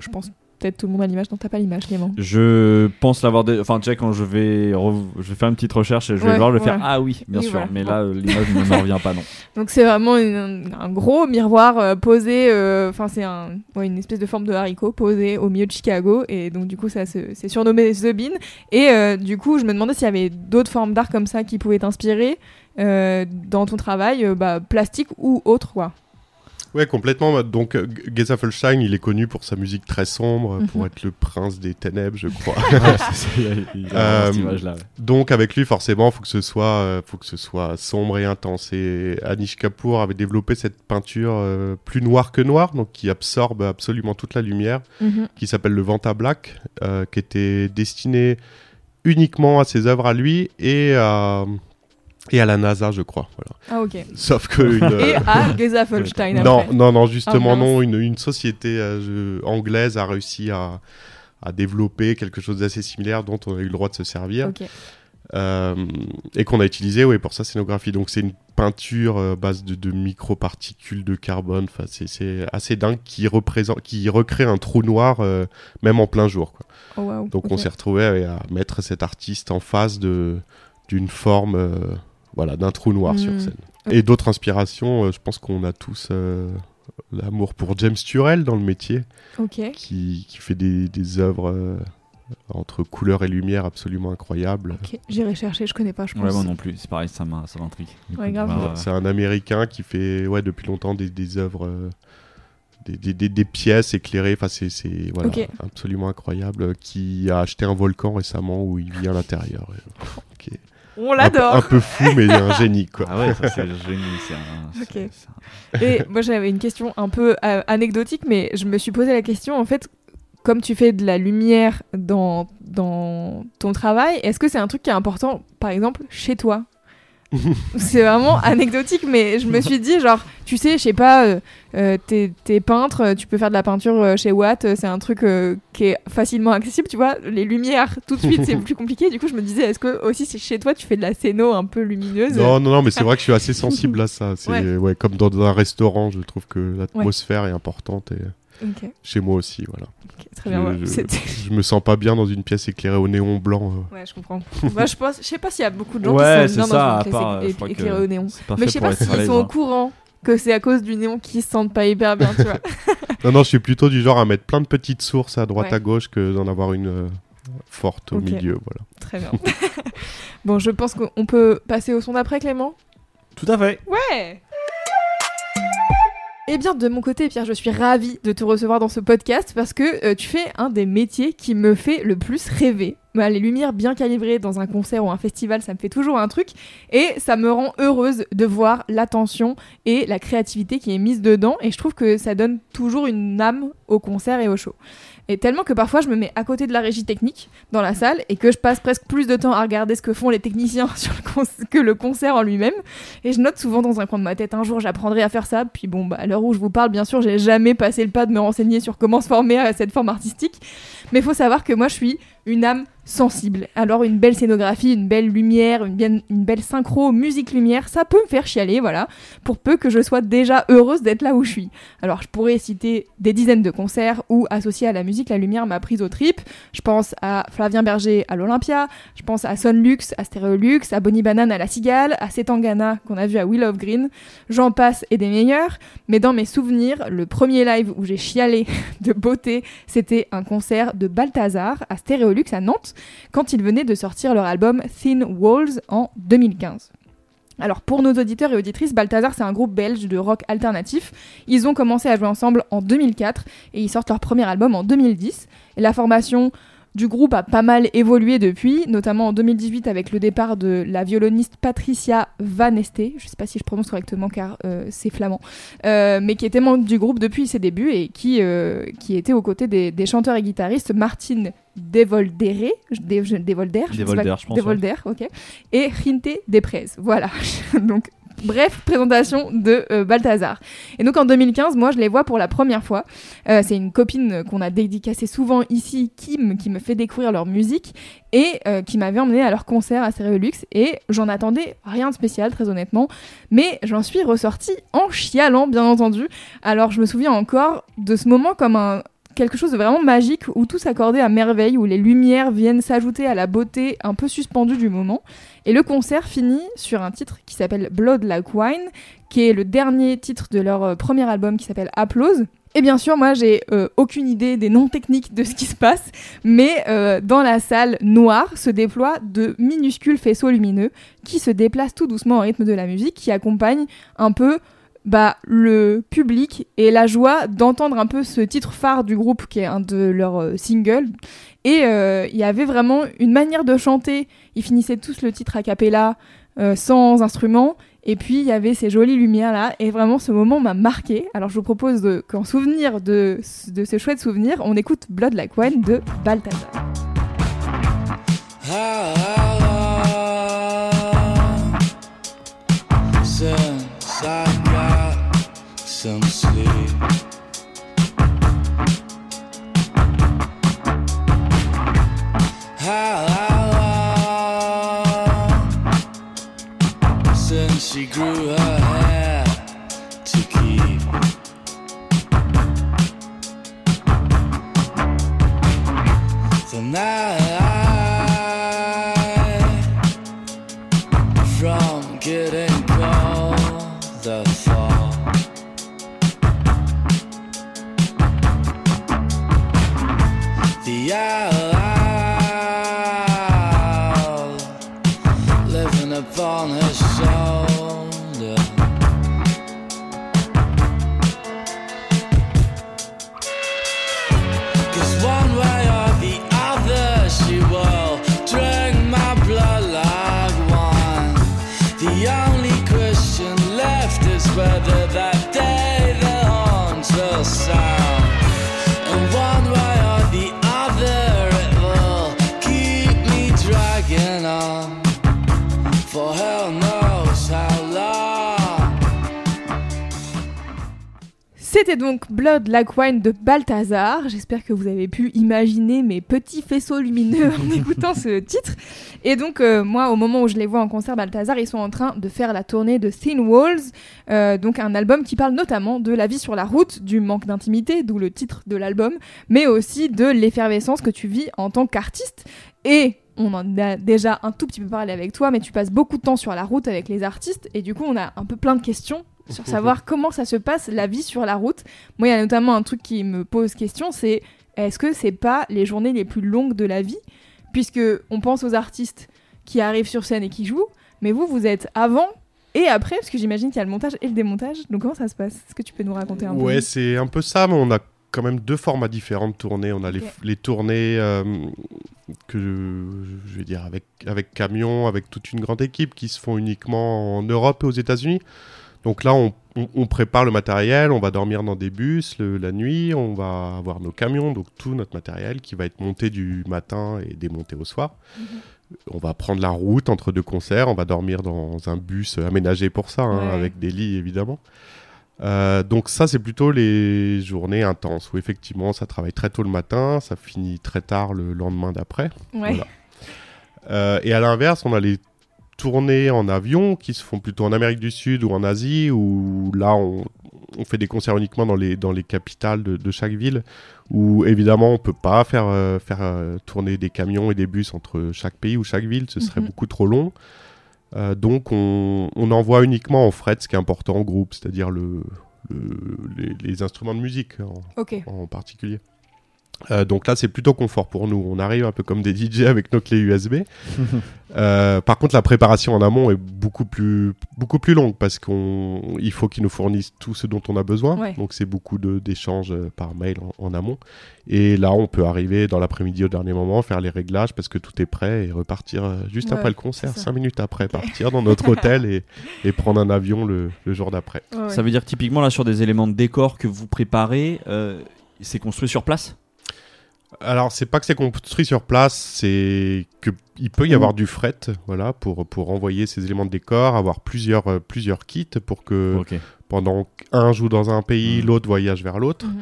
Je pense peut-être tout le monde a l'image, non t'as pas l'image Clément. Je pense l'avoir. dé- Enfin, sais, quand je vais, je vais faire une petite recherche et je vais Ouais, voir, je vais faire Ah oui, bien sûr. voilà. Mais là, l'image ne me revient pas, non. Donc c'est vraiment une- un gros miroir euh, posé, euh, enfin c'est un, ouais, une espèce de forme de haricot posé au milieu de Chicago et donc du coup ça c'est surnommé The Bean et euh, du coup je me demandais s'il y avait d'autres formes d'art comme ça qui pouvaient t'inspirer dans ton travail, bah, plastique ou autre quoi. Ouais, complètement. Donc, euh, G- Gesaffelstein, il est connu pour sa musique très sombre, Mhm. pour être le prince des ténèbres, je crois. Ouais, c'est ça, il y a- il y a Euh, cette image-là, ouais. Donc, avec lui, forcément, faut que ce soit, euh, faut que ce soit sombre et intense. Et Anish Kapoor avait développé cette peinture euh, plus noire que noire, donc qui absorbe absolument toute la lumière, Mhm. qui s'appelle le Vanta Black, qui était destiné uniquement à ses œuvres à lui et à et à la NASA, je crois. Voilà. Ah, ok. Sauf que une, Et euh, à Gesaffelstein non, après. non, non, justement Ah, non. Une, une société euh, anglaise a réussi à, à développer quelque chose d'assez similaire dont on a eu le droit de se servir Ok. euh, et qu'on a utilisé ouais, pour sa scénographie. Donc c'est une peinture euh, base de, de microparticules de carbone. Enfin, c'est- assez dingue qui représente, qui recrée un trou noir euh, même en plein jour. quoi. Oh, wow. Donc on s'est retrouvé à, à mettre cet artiste en face d'une forme, euh, voilà, d'un trou noir sur Mm. scène. Et d'autres inspirations, euh, je pense qu'on a tous euh, l'amour pour James Turrell dans le métier, Ok. qui, qui fait des, des œuvres euh, entre couleurs et lumière absolument incroyables. Ok. J'irai chercher, je connais pas, je pense. Ouais, moi non plus, c'est pareil, ça m'a- ça m'intrigue. Ouais, bah, C'est un Américain qui fait ouais, depuis longtemps des, des œuvres, euh, des, des- des- des pièces éclairées, enfin, c'est c'est, voilà, absolument incroyable, qui a acheté un volcan récemment où il vit à l'intérieur. Est On un, peu- l'adore. un peu fou, mais un génie. Quoi. Ah ouais, ça c'est le génie. c'est un- c'est- Ok. c'est un- Et moi j'avais une question un peu euh, anecdotique, mais je me suis posé la question en fait, comme tu fais de la lumière dans, dans ton travail, est-ce que c'est un truc qui est important, par exemple, chez toi? C'est vraiment anecdotique, mais je me suis dit, genre, tu sais, je sais pas, euh, euh, t'es t'es peintre, tu peux faire de la peinture euh, chez Watt, c'est un truc euh, qui est facilement accessible, tu vois, les lumières, tout de suite, c'est plus compliqué. Du coup, je me disais, est-ce que aussi c'est chez toi, tu fais de la scéno un peu lumineuse Non, non, non, mais c'est vrai que je suis assez sensible à ça. C'est Ouais. ouais. comme dans un restaurant, je trouve que l'atmosphère est importante et Chez moi aussi, voilà. très bien. Je- ouais. je- C'était- Je me sens pas bien dans une pièce éclairée au néon blanc. euh. Ouais, je comprends. Moi, je pense, je sais pas s'il y a beaucoup de gens Ouais, qui sont bien ça, dans une pièce part, euh, éclairée au néon. Mais je sais pas s'ils sont au hein. courant que c'est à cause du néon qu'ils se sentent pas hyper bien, tu vois. Non, non, je suis plutôt du genre à mettre plein de petites sources à droite Ouais. à gauche que d'en avoir une euh, forte au milieu. Voilà. Très bien. bon, je pense qu'on peut passer au son d'après, Clément? Tout à fait. Ouais Eh bien, de mon côté, Pierre, je suis ravie de te recevoir dans ce podcast parce que euh, tu fais un des métiers qui me fait le plus rêver. Bah, les lumières bien calibrées dans un concert ou un festival, ça me fait toujours un truc et ça me rend heureuse de voir l'attention et la créativité qui est mise dedans et je trouve que ça donne toujours une âme au concert et au show. Et tellement que parfois je me mets à côté de la régie technique dans la salle et que je passe presque plus de temps à regarder ce que font les techniciens que le concert en lui-même. Et je note souvent dans un coin de ma tête, un jour j'apprendrai à faire ça. Puis bon, bah, à l'heure où je vous parle, bien sûr, j'ai jamais passé le pas de me renseigner sur comment se former à cette forme artistique. Mais faut savoir que moi, je suis une âme sensible. Alors une belle scénographie, une belle lumière, une, belle synchro, musique lumière, ça peut me faire chialer, voilà, pour peu que je sois déjà heureuse d'être là où je suis. Alors je pourrais citer des dizaines de concerts où, associés à la musique, la lumière m'a prise au trip. Je pense à Flavien Berger à l'Olympia, je pense à Sonlux, à Stéréolux, à Bonnie Banane à la Cigale, à Setangana qu'on a vu à Will of Green. J'en passe et des meilleurs, mais dans mes souvenirs, le premier live où j'ai chialé de beauté, c'était un concert de Balthazar à Stéréolux à Nantes, quand ils venaient de sortir leur album Thin Walls en 2015. Alors pour nos auditeurs et auditrices, Balthazar c'est un groupe belge de rock alternatif. Ils ont commencé à jouer ensemble en 2004 et ils sortent leur premier album en 2010. Et la formation du groupe a pas mal évolué depuis, notamment en 2018 avec le départ de la violoniste Patricia Van Este, je sais pas si je prononce correctement car euh, c'est flamand, euh, mais qui était membre du groupe depuis ses débuts et qui, euh, qui était aux côtés des, des chanteurs et guitaristes Martin Devoldere, Devolder, je sais Devolder, pas- je pense, Devolder, ok, et Rinte Desprez. Voilà. donc, bref, présentation de euh, Balthazar. Et donc en 2015, moi je les vois pour la première fois. Euh, c'est une copine qu'on a dédicacée souvent ici, Kim, qui me fait découvrir leur musique et euh, qui m'avait emmené à leur concert à Stéréolux. Et j'en attendais rien de spécial, très honnêtement. Mais j'en suis ressortie en chialant, bien entendu. Alors je me souviens encore de ce moment comme un quelque chose de vraiment magique où tout s'accordait à merveille, où les lumières viennent s'ajouter à la beauté un peu suspendue du moment. Et le concert finit sur un titre qui s'appelle Blood Like Wine, qui est le dernier titre de leur euh, premier album qui s'appelle Applause. Et bien sûr, moi, j'ai euh, aucune idée des noms techniques de ce qui se passe, mais euh, dans la salle noire se déploient de minuscules faisceaux lumineux qui se déplacent tout doucement au rythme de la musique, qui accompagnent un peu bah, le public et la joie d'entendre un peu ce titre phare du groupe qui est un de leurs euh, singles. Et euh, il y avait vraiment une manière de chanter. Ils finissaient tous le titre a cappella euh, sans instrument. Et puis il y avait ces jolies lumières là. Et vraiment ce moment m'a marqué. Alors je vous propose qu'en souvenir de, de ce chouette souvenir, on écoute Blood Like Wine de Balthazar. How long some sleep? How long since she grew her hair to keep? The night from getting The C'était donc Blood Like Wine de Balthazar. J'espère que vous avez pu imaginer mes petits faisceaux lumineux en écoutant ce titre. Et donc, euh, moi, au moment où je les vois en concert Balthazar, ils sont en train de faire la tournée de Thin Walls, euh, donc un album qui parle notamment de la vie sur la route, du manque d'intimité, d'où le titre de l'album, mais aussi de l'effervescence que tu vis en tant qu'artiste. Et on en a déjà un tout petit peu parlé avec toi, mais tu passes beaucoup de temps sur la route avec les artistes, et du coup, on a un peu plein de questions sur savoir comment ça se passe la vie sur la route. Moi, il y a notamment un truc qui me pose question, c'est est-ce que c'est pas les journées les plus longues de la vie? Puisque on pense aux artistes qui arrivent sur scène et qui jouent, mais vous, vous êtes avant et après, parce que j'imagine qu'il y a le montage et le démontage. Donc comment ça se passe? Est-ce que tu peux nous raconter un peu? Ouais, c'est un peu ça, mais on a quand même deux formats différents de tournées. On a les, les tournées euh, que je vais dire avec, avec camion, avec toute une grande équipe qui se font uniquement en Europe et aux États-Unis. Donc là, on, on- on prépare le matériel, on va dormir dans des bus le- la nuit, on va avoir nos camions, donc tout notre matériel qui va être monté du matin et démonté au soir. On va prendre la route entre deux concerts, on va dormir dans un bus aménagé pour ça, hein, Ouais. avec des lits évidemment. Euh, donc ça, c'est plutôt les journées intenses où effectivement ça travaille très tôt le matin, ça finit très tard le lendemain d'après. Ouais. Voilà. Euh, et à l'inverse, on a les tournées en avion qui se font plutôt en Amérique du Sud ou en Asie, où là on, on fait des concerts uniquement dans les, dans les capitales de, de chaque ville, où évidemment on peut pas faire, euh, faire euh, tourner des camions et des bus entre chaque pays ou chaque ville, ce serait Mhm. beaucoup trop long. Euh, donc on, on envoie uniquement en fret ce qui est important en groupe, c'est-à-dire le, le- les, les instruments de musique en particulier. Euh, donc là, c'est plutôt confort pour nous. On arrive un peu comme des DJ avec nos clés USB. Euh, par contre, la préparation en amont est beaucoup plus, beaucoup plus longue parce qu'il faut qu'ils nous fournissent tout ce dont on a besoin. Ouais. Donc c'est beaucoup d'échanges euh, par mail en, en amont. Et là, on peut arriver dans l'après-midi au dernier moment, faire les réglages parce que tout est prêt et repartir juste Ouais, après le concert, cinq minutes après, partir dans notre hôtel et, et prendre un avion le, le jour d'après. Ouais, ouais. Ça veut dire que typiquement là sur des éléments de décor que vous préparez, euh, c'est construit sur place? Alors, c'est pas que c'est construit sur place, c'est que il peut y Mmh. avoir du fret, voilà, pour pour envoyer ces éléments de décor, avoir plusieurs euh, plusieurs kits pour que pendant qu'un joue dans un pays, Mmh. l'autre voyage vers l'autre. Mhm.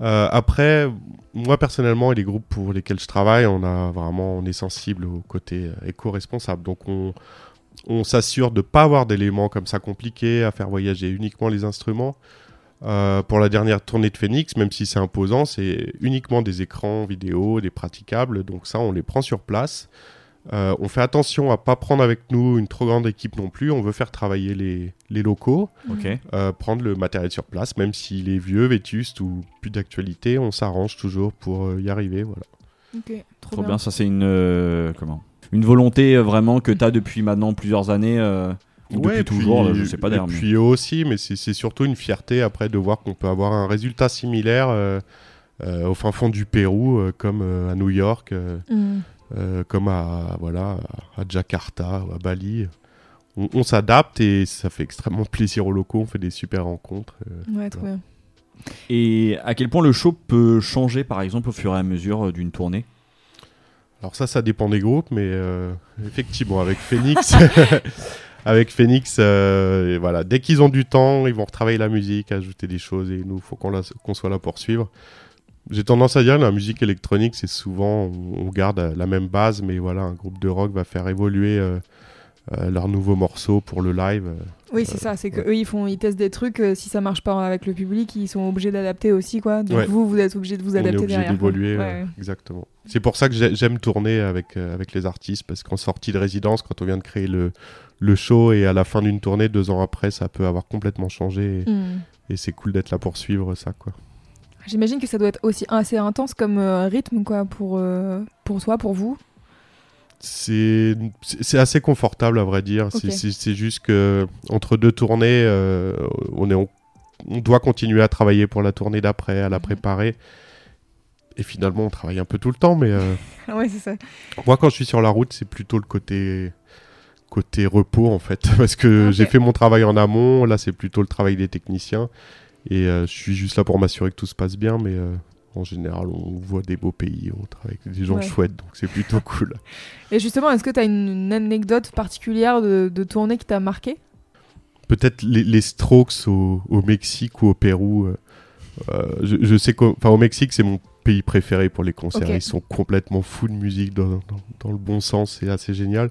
Euh, après, moi personnellement et les groupes pour lesquels je travaille, on a vraiment on est sensible au côté euh, éco-responsable, donc on on s'assure de pas avoir d'éléments comme ça compliqués à faire voyager uniquement les instruments. Euh, pour la dernière tournée de Phoenix, même si c'est imposant, c'est uniquement des écrans vidéo, des praticables. Donc ça, on les prend sur place. Euh, on fait attention à pas prendre avec nous une trop grande équipe non plus. On veut faire travailler les, les locaux, Ok. euh, prendre le matériel sur place, même s'il est vieux, vétuste ou plus d'actualité, on s'arrange toujours pour y arriver. Voilà. Ok, trop, Trop bien. Ça c'est une euh, comment? Une volonté euh, vraiment que tu as depuis maintenant plusieurs années. Ou Ouais, depuis et toujours, puis- là, je sais pas Et d'ailleurs. mais- puis eux aussi, mais c'est surtout une fierté après de voir qu'on peut avoir un résultat similaire euh, euh, au fin fond du Pérou, euh, comme euh, à New York, euh, Mm. euh, comme à, voilà, à Jakarta ou à Bali. On, on s'adapte et ça fait extrêmement plaisir aux locaux, on fait des super rencontres. euh. Ouais, trop bien. Et à quel point le show peut changer, par exemple, au fur et à mesure d'une tournée? Alors ça, ça dépend des groupes, mais euh, effectivement, avec Phoenix, avec Phoenix, euh, et voilà, dès qu'ils ont du temps, ils vont retravailler la musique, ajouter des choses, et nous, faut qu'on soit là pour suivre. J'ai tendance à dire que la musique électronique, c'est souvent, on, garde euh, la même base, mais voilà, un groupe de rock va faire évoluer euh, euh, leurs nouveaux morceaux pour le live. euh. Oui, c'est ça, c'est que ouais. eux ils font ils testent des trucs si ça marche pas avec le public, ils sont obligés d'adapter aussi quoi. Donc Ouais. vous vous êtes obligés de vous on est adapter obligé d'évoluer, Ouais. exactement. C'est pour ça que j'ai- j'aime tourner avec, avec les artistes, parce qu'en sortie de résidence, quand on vient de créer le, le show, et à la fin d'une tournée, deux ans après, ça peut avoir complètement changé, et, Mm. et c'est cool d'être là pour suivre ça, quoi. J'imagine que ça doit être aussi assez intense comme euh, rythme quoi pour euh, pour toi, pour vous. C'est assez confortable, à vrai dire. C'est- juste que entre deux tournées, euh, on, est, on, on doit continuer à travailler pour la tournée d'après, à la Mhm. préparer. Et finalement, on travaille un peu tout le temps, mais... euh, ouais, ça. Moi, quand je suis sur la route, c'est plutôt le côté côté repos en fait, parce que j'ai fait mon travail en amont. Là, c'est plutôt le travail des techniciens, et euh, je suis juste là pour m'assurer que tout se passe bien. Mais euh, en général, on voit des beaux pays, on travaille avec des gens Ouais. chouettes, donc c'est plutôt cool. Et justement, est-ce que tu as une, une anecdote particulière de, de tournée qui t'a marqué? Peut-être les, les Strokes au, au Mexique ou au Pérou. euh, je, je sais qu'au Mexique, c'est mon pays préféré pour les concerts. Ils sont complètement fous de musique dans, dans- dans le bon sens, c'est assez génial.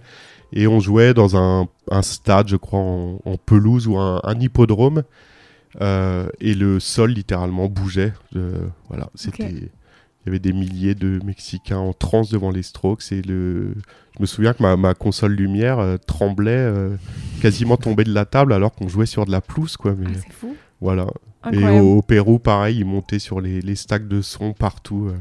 Et on jouait dans un, un stade, je crois, en, en pelouse ou un, un hippodrome. euh, et le sol littéralement bougeait. Euh, voilà, c'était. Il y avait des milliers de Mexicains en transe devant les Strokes et le. Je me souviens que ma, ma console lumière euh, tremblait, quasiment tombait de la table alors qu'on jouait sur de la pelouse, quoi. Mais Ah, C'est fou. voilà. Et au, au Pérou, pareil, ils montaient sur les, les stacks de son partout.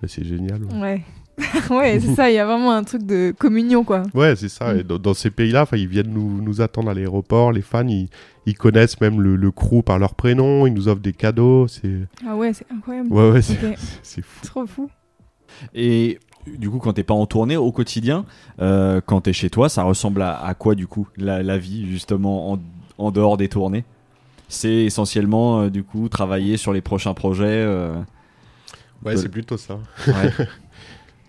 Bah, c'est génial. Ouais, Ouais. ouais, c'est ça, il y a vraiment un truc de communion quoi. Ouais, c'est ça. Mm. Et dans, dans ces pays-là, ils viennent nous, nous attendre à l'aéroport. Les fans, ils, ils connaissent même le, le crew par leur prénom. Ils nous offrent des cadeaux. C'est Ah ouais, c'est incroyable. ouais, ouais, c'est Ok. c'est fou. Trop fou. Et du coup, quand t'es pas en tournée au quotidien, euh, quand t'es chez toi, ça ressemble à, à quoi du coup la, la vie justement en, en dehors des tournées? C'est essentiellement euh, du coup travailler sur les prochains projets. euh, Ouais, De- c'est plutôt ça. ouais.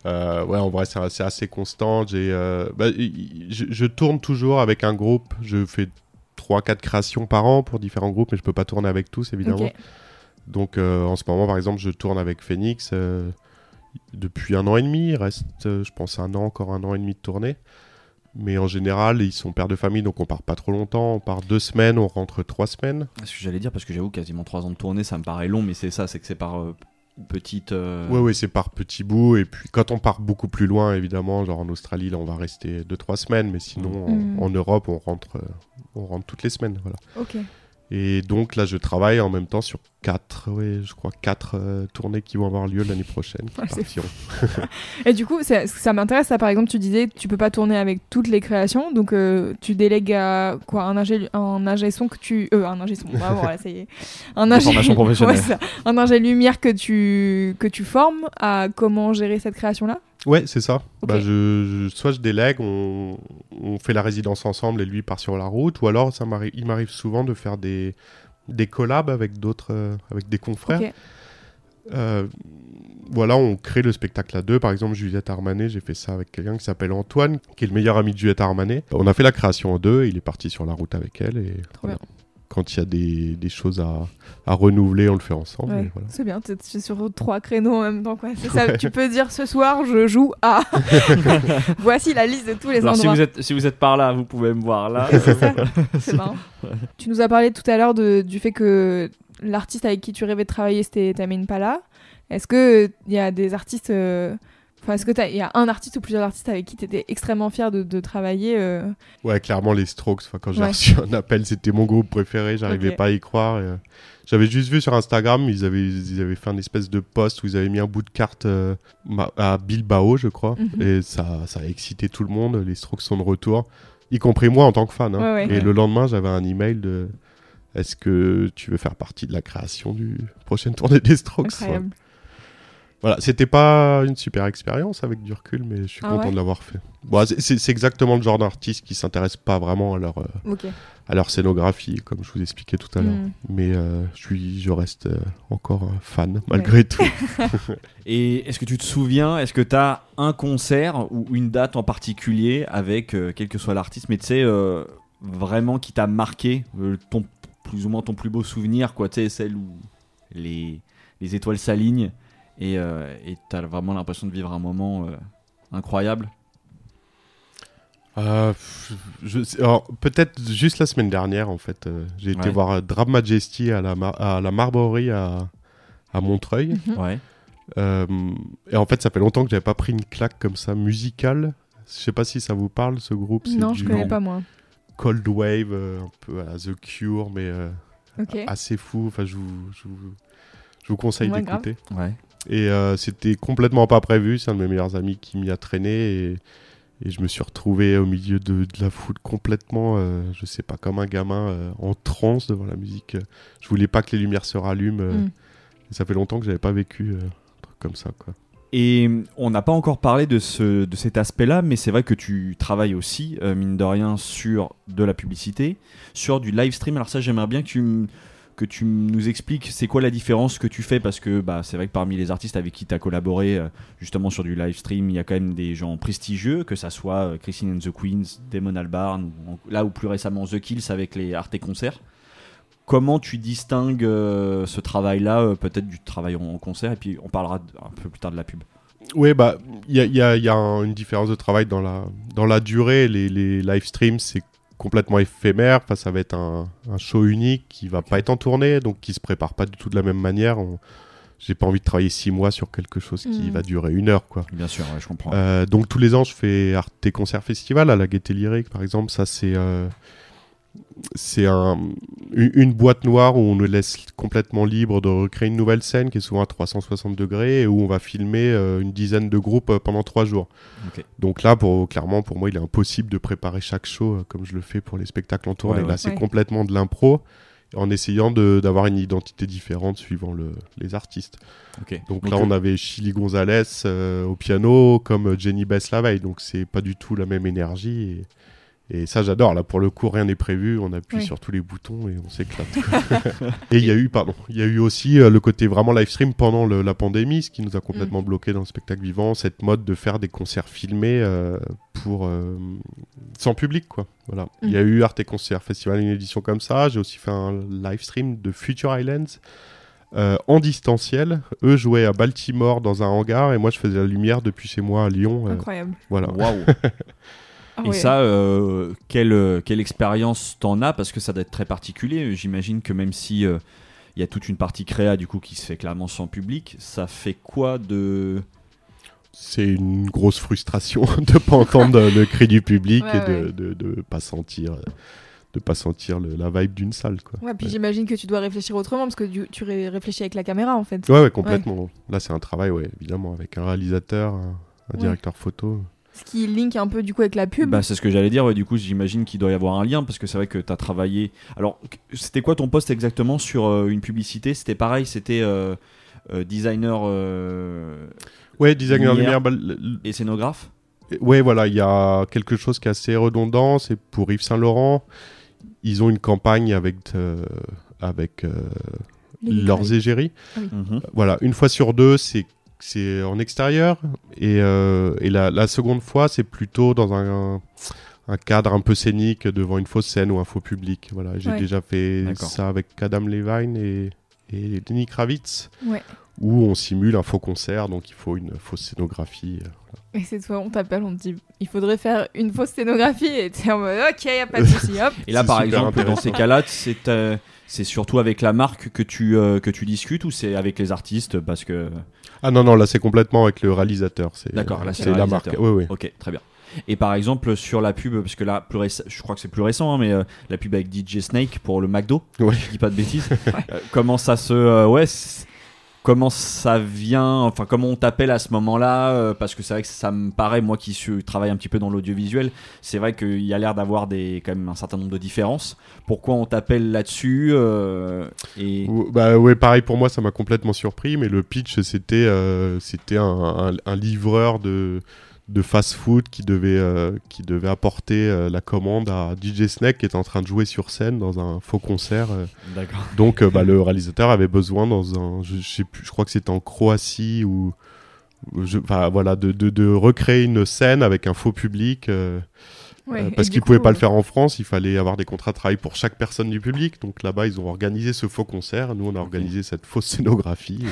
Euh, ouais, en vrai, c'est assez, assez constant. J'ai, euh, bah, je, je tourne toujours avec un groupe. Je fais 3-4 créations par an pour différents groupes, mais je peux pas tourner avec tous, évidemment. Donc, euh, en ce moment, par exemple, je tourne avec Phoenix euh, depuis un an et demi. Il reste, euh, je pense, un an, encore un an et demi de tournée. Mais en général, ils sont pères de famille, donc on part pas trop longtemps. On part deux semaines, on rentre trois semaines. Ce que j'allais dire, parce que j'avoue, quasiment 3 ans de tournée, ça me paraît long, mais c'est ça, c'est que c'est par euh, petite. euh, Ouais, ouais, c'est par petits bouts. Et puis, quand on part beaucoup plus loin, évidemment, genre en Australie, là, on va rester 2-3 semaines. Mais sinon, Mm. en, en Europe, on rentre, euh, on rentre toutes les semaines. Voilà. Ok. Et donc, là, je travaille en même temps sur 4, ouais, je crois, 4 tournées qui vont avoir lieu l'année prochaine. partiront. Et du coup, ça, ça m'intéresse. Ça, par exemple, tu disais que tu peux pas tourner avec toutes les créations, donc euh, tu délègues à quoi? Un ingé, un ingé son que tu, euh, un ingé son. Ah, voilà, ça y est. Un professionnelles. Ouais, ça. un ingé lumière que tu que tu formes à comment gérer cette création là. Ouais, c'est ça. Bah, je, je- soit je délègue, on, on fait la résidence ensemble et lui part sur la route, ou alors ça m'arrive, il m'arrive souvent de faire des, des collabs avec d'autres, euh, avec des confrères. Euh, voilà, on crée le spectacle à deux. Par exemple, Juliette Armanet, j'ai fait ça avec quelqu'un qui s'appelle Antoine, qui est le meilleur ami de Juliette Armanet. On a fait la création à deux, il est parti sur la route avec elle. Et voilà. Quand il y a des, des choses à, à renouveler, on le fait ensemble. Ouais, voilà. C'est bien, tu es sur trois créneaux en même temps. Quoi. C'est ça, tu peux dire ce soir, je joue à. Voici la liste de tous les Alors, si endroits. vous, êtes, si vous êtes par là, vous pouvez me voir là. C'est ça, c'est marrant. Tu nous as parlé tout à l'heure du fait que l'artiste avec qui tu rêvais de travailler, c'était Tamine Pala. Est-ce qu'il y a des artistes. euh, Enfin, est-ce qu'il y a un artiste ou plusieurs artistes avec qui tu étais extrêmement fier de, de travailler euh, Ouais, clairement, les Strokes. Enfin, quand j'ai Ouais. reçu un appel, c'était mon groupe préféré. J'arrivais Ok. pas à y croire. et, euh, J'avais juste vu sur Instagram, ils avaient, ils avaient fait un espèce de post où ils avaient mis un bout de carte euh, à Bilbao, je crois. Mhm. Et ça, ça a excité tout le monde. Les Strokes sont de retour. y compris moi en tant que fan. hein. Ouais, ouais. Et le lendemain, j'avais un email de Est-ce que tu veux faire partie de la création du prochaine tournée des Strokes? Incroyable. Voilà, c'était pas une super expérience avec du recul, mais je suis Ah content ouais de l'avoir fait. Bon, c'est- exactement le genre d'artiste qui s'intéresse pas vraiment à leur, euh, à leur scénographie, comme je vous expliquais tout à l'heure. Mm. Mais euh, je, suis, je reste euh, encore fan, malgré tout. Et est-ce que tu te souviens, est-ce que tu as un concert ou une date en particulier avec, euh, quel que soit l'artiste, mais tu sais, euh, vraiment qui t'a marqué, euh, ton, plus ou moins ton plus beau souvenir, quoi, tu sais, celle où les, les étoiles s'alignent? Et euh, et t'as vraiment l'impression de vivre un moment euh, incroyable Euh, je alors, peut-être juste la semaine dernière, en fait. euh, J'ai été voir Drab Majesty à la, Mar- à la Marborie à, à Montreuil. Mhm. Ouais. Euh, et en fait, ça fait longtemps que j'avais pas pris une claque comme ça musicale. Je sais pas si ça vous parle, ce groupe. C'est Non, je connais pas moi. Cold Wave, euh, un peu à la The Cure, mais euh, assez fou. Enfin, je vous, je vous, je vous conseille Ouais, grave. d'écouter. Ouais. Et euh, c'était complètement pas prévu. C'est un de mes meilleurs amis qui m'y a traîné. Et, et je me suis retrouvé au milieu de, de la foule complètement, euh, je sais pas, comme un gamin euh, en transe devant la musique. Je voulais pas que les lumières se rallument. euh, Mm. et ça fait longtemps que j'avais pas vécu euh, un truc comme ça. Quoi. Et on n'a pas encore parlé de, ce, de cet aspect-là, mais c'est vrai que tu travailles aussi, euh, mine de rien, sur de la publicité, sur du live stream. Alors ça, j'aimerais bien que tu, m- que tu nous expliques c'est quoi la différence que tu fais, parce que bah, c'est vrai que parmi les artistes avec qui tu as collaboré, euh, justement sur du live stream, il y a quand même des gens prestigieux, que ça soit euh, Christine and the Queens, Damon Albarn, là ou plus récemment The Kills avec les Arte Concerts. Comment tu distingues euh, ce travail-là, peut-être du travail en, concert, et puis on parlera un peu plus tard de la pub. Oui, bah, il y a, une différence de travail dans la, dans la durée. Les, les live streams, c'est complètement éphémère. Enfin, ça va être un, un show unique qui va pas être en tournée, donc qui se prépare pas du tout de la même manière. On- J'ai pas envie de travailler six mois sur quelque chose qui Mhm. va durer une heure, quoi. Bien sûr, ouais, je comprends. Euh, donc tous les ans, je fais Arte Concert Festival à la Gaieté Lyrique, par exemple. Ça, c'est euh, c'est un, une, boîte noire où on nous laisse complètement libre de recréer une nouvelle scène qui est souvent à 360 degrés et où on va filmer euh, une dizaine de groupes euh, pendant trois jours. Donc là, pour, clairement, pour moi, il est impossible de préparer chaque show euh, comme je le fais pour les spectacles en tournée. Ouais, ouais. Là, c'est Ouais. complètement de l'impro en essayant d'avoir une identité différente suivant le- les artistes. Donc, là, on avait Chili Gonzalez euh, au piano, comme Jenny Bess la veille. Donc c'est pas du tout la même énergie. Et, et ça, j'adore. Là, pour le coup, rien n'est prévu. On appuie Oui. sur tous les boutons et on s'éclate. et il y a eu, pardon, il y a eu aussi euh, le côté vraiment live stream pendant le- la pandémie, ce qui nous a complètement bloqué dans le spectacle vivant. Cette mode de faire des concerts filmés euh, pour euh, sans public, quoi. Voilà. Il y a eu Arte Concert Festival, une édition comme ça. J'ai aussi fait un live stream de Future Islands. euh, en distanciel, eux jouaient à Baltimore dans un hangar et moi je faisais la lumière depuis chez moi à Lyon. euh, Incroyable. voilà. Waouh. Ah Et ça, euh, quelle, quelle expérience t'en as? Parce que ça doit être très particulier. J'imagine que même si euh, il y a toute une partie créa du coup qui se fait clairement sans public, ça fait quoi de? C'est une grosse frustration de pas entendre le cri du public Ouais, et de, ouais. de, de pas sentir de pas sentir le- la vibe d'une salle quoi. Ouais, puis Ouais. j'imagine que tu dois réfléchir autrement parce que tu ré- réfléchis avec la caméra en fait. Ouais, ouais, complètement. Là, c'est un travail, ouais, évidemment, avec un réalisateur, un, un Ouais. directeur photo. Ce qui link un peu du coup avec la pub. Bah, c'est ce que j'allais dire. ouais, du coup, j'imagine qu'il doit y avoir un lien parce que c'est vrai que tu as travaillé. Alors, c'était quoi ton poste exactement sur euh, une publicité? C'était pareil, c'était euh, euh, designer euh, Ouais, designer Lumière. bah, et scénographe? Ouais, voilà, il y a quelque chose qui est assez redondant. C'est pour Yves Saint Laurent. Ils ont une campagne avec euh, avec euh, leurs égéries. Mhm. Voilà, une fois sur deux, c'est c'est en extérieur et, euh, et la, la seconde fois, c'est plutôt dans un, un cadre un peu scénique devant une fausse scène ou un faux public. Voilà, j'ai Ouais. déjà fait ça avec Adam Levine et, et Lenny Kravitz, Ouais. où on simule un faux concert, donc il faut une fausse scénographie. Et c'est toi, on t'appelle, on te dit il faudrait faire une fausse scénographie et t'es en mode ok, y a pas de souci, hop. Et là, par exemple, dans ces cas-là, c'est euh, c'est surtout avec la marque que tu, euh, que tu discutes ou c'est avec les artistes Parce que. Ah non, non, là c'est complètement avec le réalisateur. c'est- D'accord, là, c'est la marque. Oui, oui. Ok, très bien. Et par exemple, sur la pub, parce que là, plus réce- je crois que c'est plus récent, hein, mais euh, la pub avec DJ Snake pour le McDo, Ouais. je dis pas de bêtises. Euh, comment ça se. euh, ouais, comment ça vient, enfin comment on t'appelle à ce moment-là, euh, parce que c'est vrai que ça me paraît, moi qui suis, travaille un petit peu dans l'audiovisuel, c'est vrai qu'il y a l'air d'avoir des, quand même un certain nombre de différences. Pourquoi on t'appelle là-dessus euh, et... Bah ouais, pareil pour moi, ça m'a complètement surpris, mais le pitch c'était euh, c'était un livreur de de fast-food qui devait euh, qui devait apporter euh, la commande à DJ Snake qui est en train de jouer sur scène dans un faux concert. euh. Donc euh, bah, le réalisateur avait besoin dans un je, je sais plus, je crois que c'était en Croatie ou je- voilà de, de, de recréer une scène avec un faux public. Euh, Ouais, euh, parce qu'ils coup, pouvaient pas le euh, faire en France, il fallait avoir des contrats de travail pour chaque personne du public. Donc là-bas, ils ont organisé ce faux concert. Nous, on a organisé cette fausse scénographie.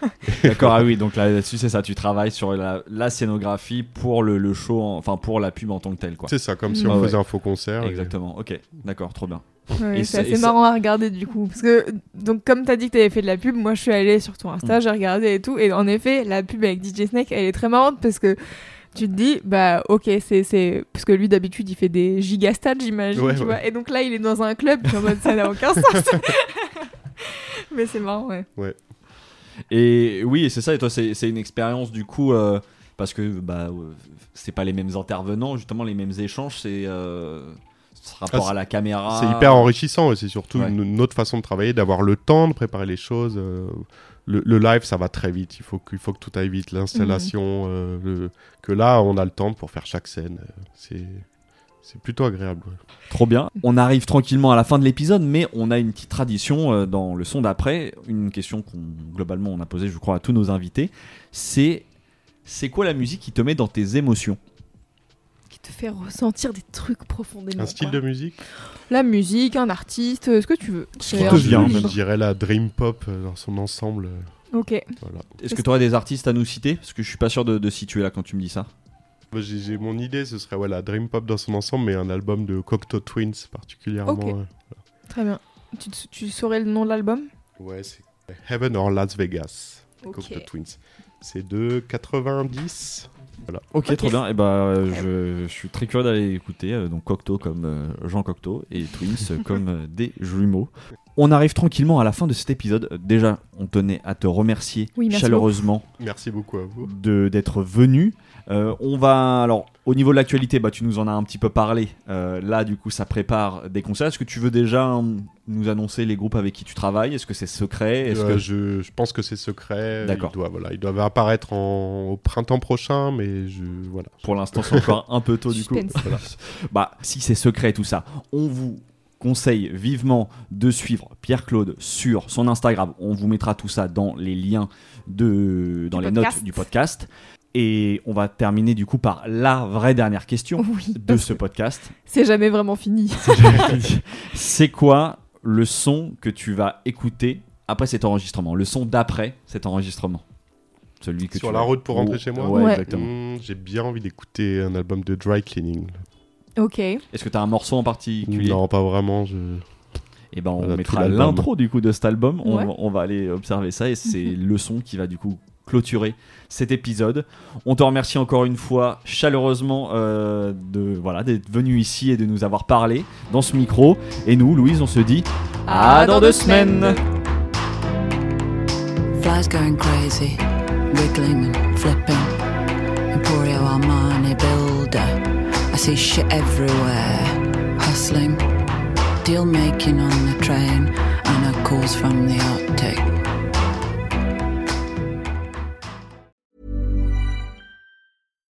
D'accord, ah oui, donc là- là-dessus c'est ça, tu travailles sur la, la scénographie pour le, le show, en- enfin pour la pub en tant que telle. C'est ça, comme si on Ouais, faisait ouais. un faux concert. et- Exactement, ok, d'accord, trop bien. Ouais, Et c'est assez ça- marrant à regarder du coup. Parce que, donc, comme t'as dit que t'avais fait de la pub, moi je suis allée sur ton. Insta, j'ai regardé et tout. Et en effet, la pub avec DJ Snake, elle est très marrante parce que tu te dis, bah ok, c'est. c'est- Parce que lui d'habitude il fait des gigastats, j'imagine, Ouais, tu ouais. vois. Et donc là, il est dans un club, puis en mode ça n'a aucun sens. Mais c'est marrant, ouais. Et oui, c'est ça, et toi c'est c'est une expérience du coup, euh, parce que bah, euh, c'est pas les mêmes intervenants, justement les mêmes échanges, c'est euh, ce rapport Ah, c'est- à la caméra. C'est hyper enrichissant et c'est surtout Ouais. une, une autre façon de travailler, d'avoir le temps de préparer les choses. euh, le, le live, ça va très vite. Il faut que, il faut que tout aille vite. L'installation, euh, le- que là, on a le temps pour faire chaque scène. euh, C'est c'est plutôt agréable. ouais. Trop bien. On arrive tranquillement à la fin de l'épisode, mais on a une petite tradition euh, dans le son d'après. Une question qu'on globalement on a posée, je crois, à tous nos invités. C'est c'est quoi la musique qui te met dans tes émotions? Te fait ressentir des trucs profondément. Un style quoi. de musique La musique, un artiste, euh, ce que tu veux. Ce qui te vient. Je dirais la dream pop euh, dans son ensemble. euh, Ok. Voilà. Est-ce que tu aurais des artistes à nous citer? Parce que je suis pas sûr de, de situer là quand tu me dis ça. Moi, J'ai j'ai mon idée, ce serait la dream pop dans son ensemble, mais un album de Cocteau Twins particulièrement. Ok. Très bien. Tu, tu saurais le nom de l'album? Ouais, c'est Heaven or Las Vegas. Ok. Cocteau Twins. C'est de 90. Ok, Ok. trop bien. Et bah, euh, je, je suis très curieux d'aller écouter. euh, donc Cocteau comme euh, Jean Cocteau et Twins comme euh, des jumeaux. On arrive tranquillement à la fin de cet épisode. Déjà, on tenait à te remercier Oui, merci chaleureusement Merci beaucoup à vous. de d'être venu. Euh, on va alors au niveau de l'actualité, bah tu nous en as un petit peu parlé. Euh, là, du coup, ça prépare des concerts. Est-ce que tu veux déjà hum, nous annoncer les groupes avec qui tu travailles? Est-ce que c'est secret? Est-ce Euh, que je, je pense que c'est secret. D'accord. Ils doivent, voilà, ils doivent apparaître en- au printemps prochain, mais je voilà. pour l'instant c'est encore un peu tôt du coup. Voilà. Bah si c'est secret tout ça, on vous conseille vivement de suivre Pierre-Claude sur son Instagram. On vous mettra tout ça dans les liens de dans les podcast. notes du podcast. Et on va terminer du coup par la vraie dernière question Oui. de ce podcast. C'est jamais vraiment fini. C'est quoi le son que tu vas écouter après cet enregistrement Le son d'après cet enregistrement? Celui que Sur tu la vas- route pour rentrer Oh, chez moi? Ouais, Ouais. exactement. Hmm, J'ai bien envie d'écouter un album de dry cleaning. ok. Est-ce que tu as un morceau en particulier? Non, pas vraiment. Je... Et ben on Voilà, mettra l'intro du coup de cet album. On va aller observer ça et c'est le son qui va du coup clôturer cet épisode. On te remercie encore une fois chaleureusement euh, de voilà d'être venu ici et de nous avoir parlé dans ce micro. Et nous, Louise, on se dit à, dans deux semaines. Flies going crazy, wiggling and flipping. Emporio Armani builder. I see shit everywhere. Hustling, deal making on the train, and a calls from the Arctic.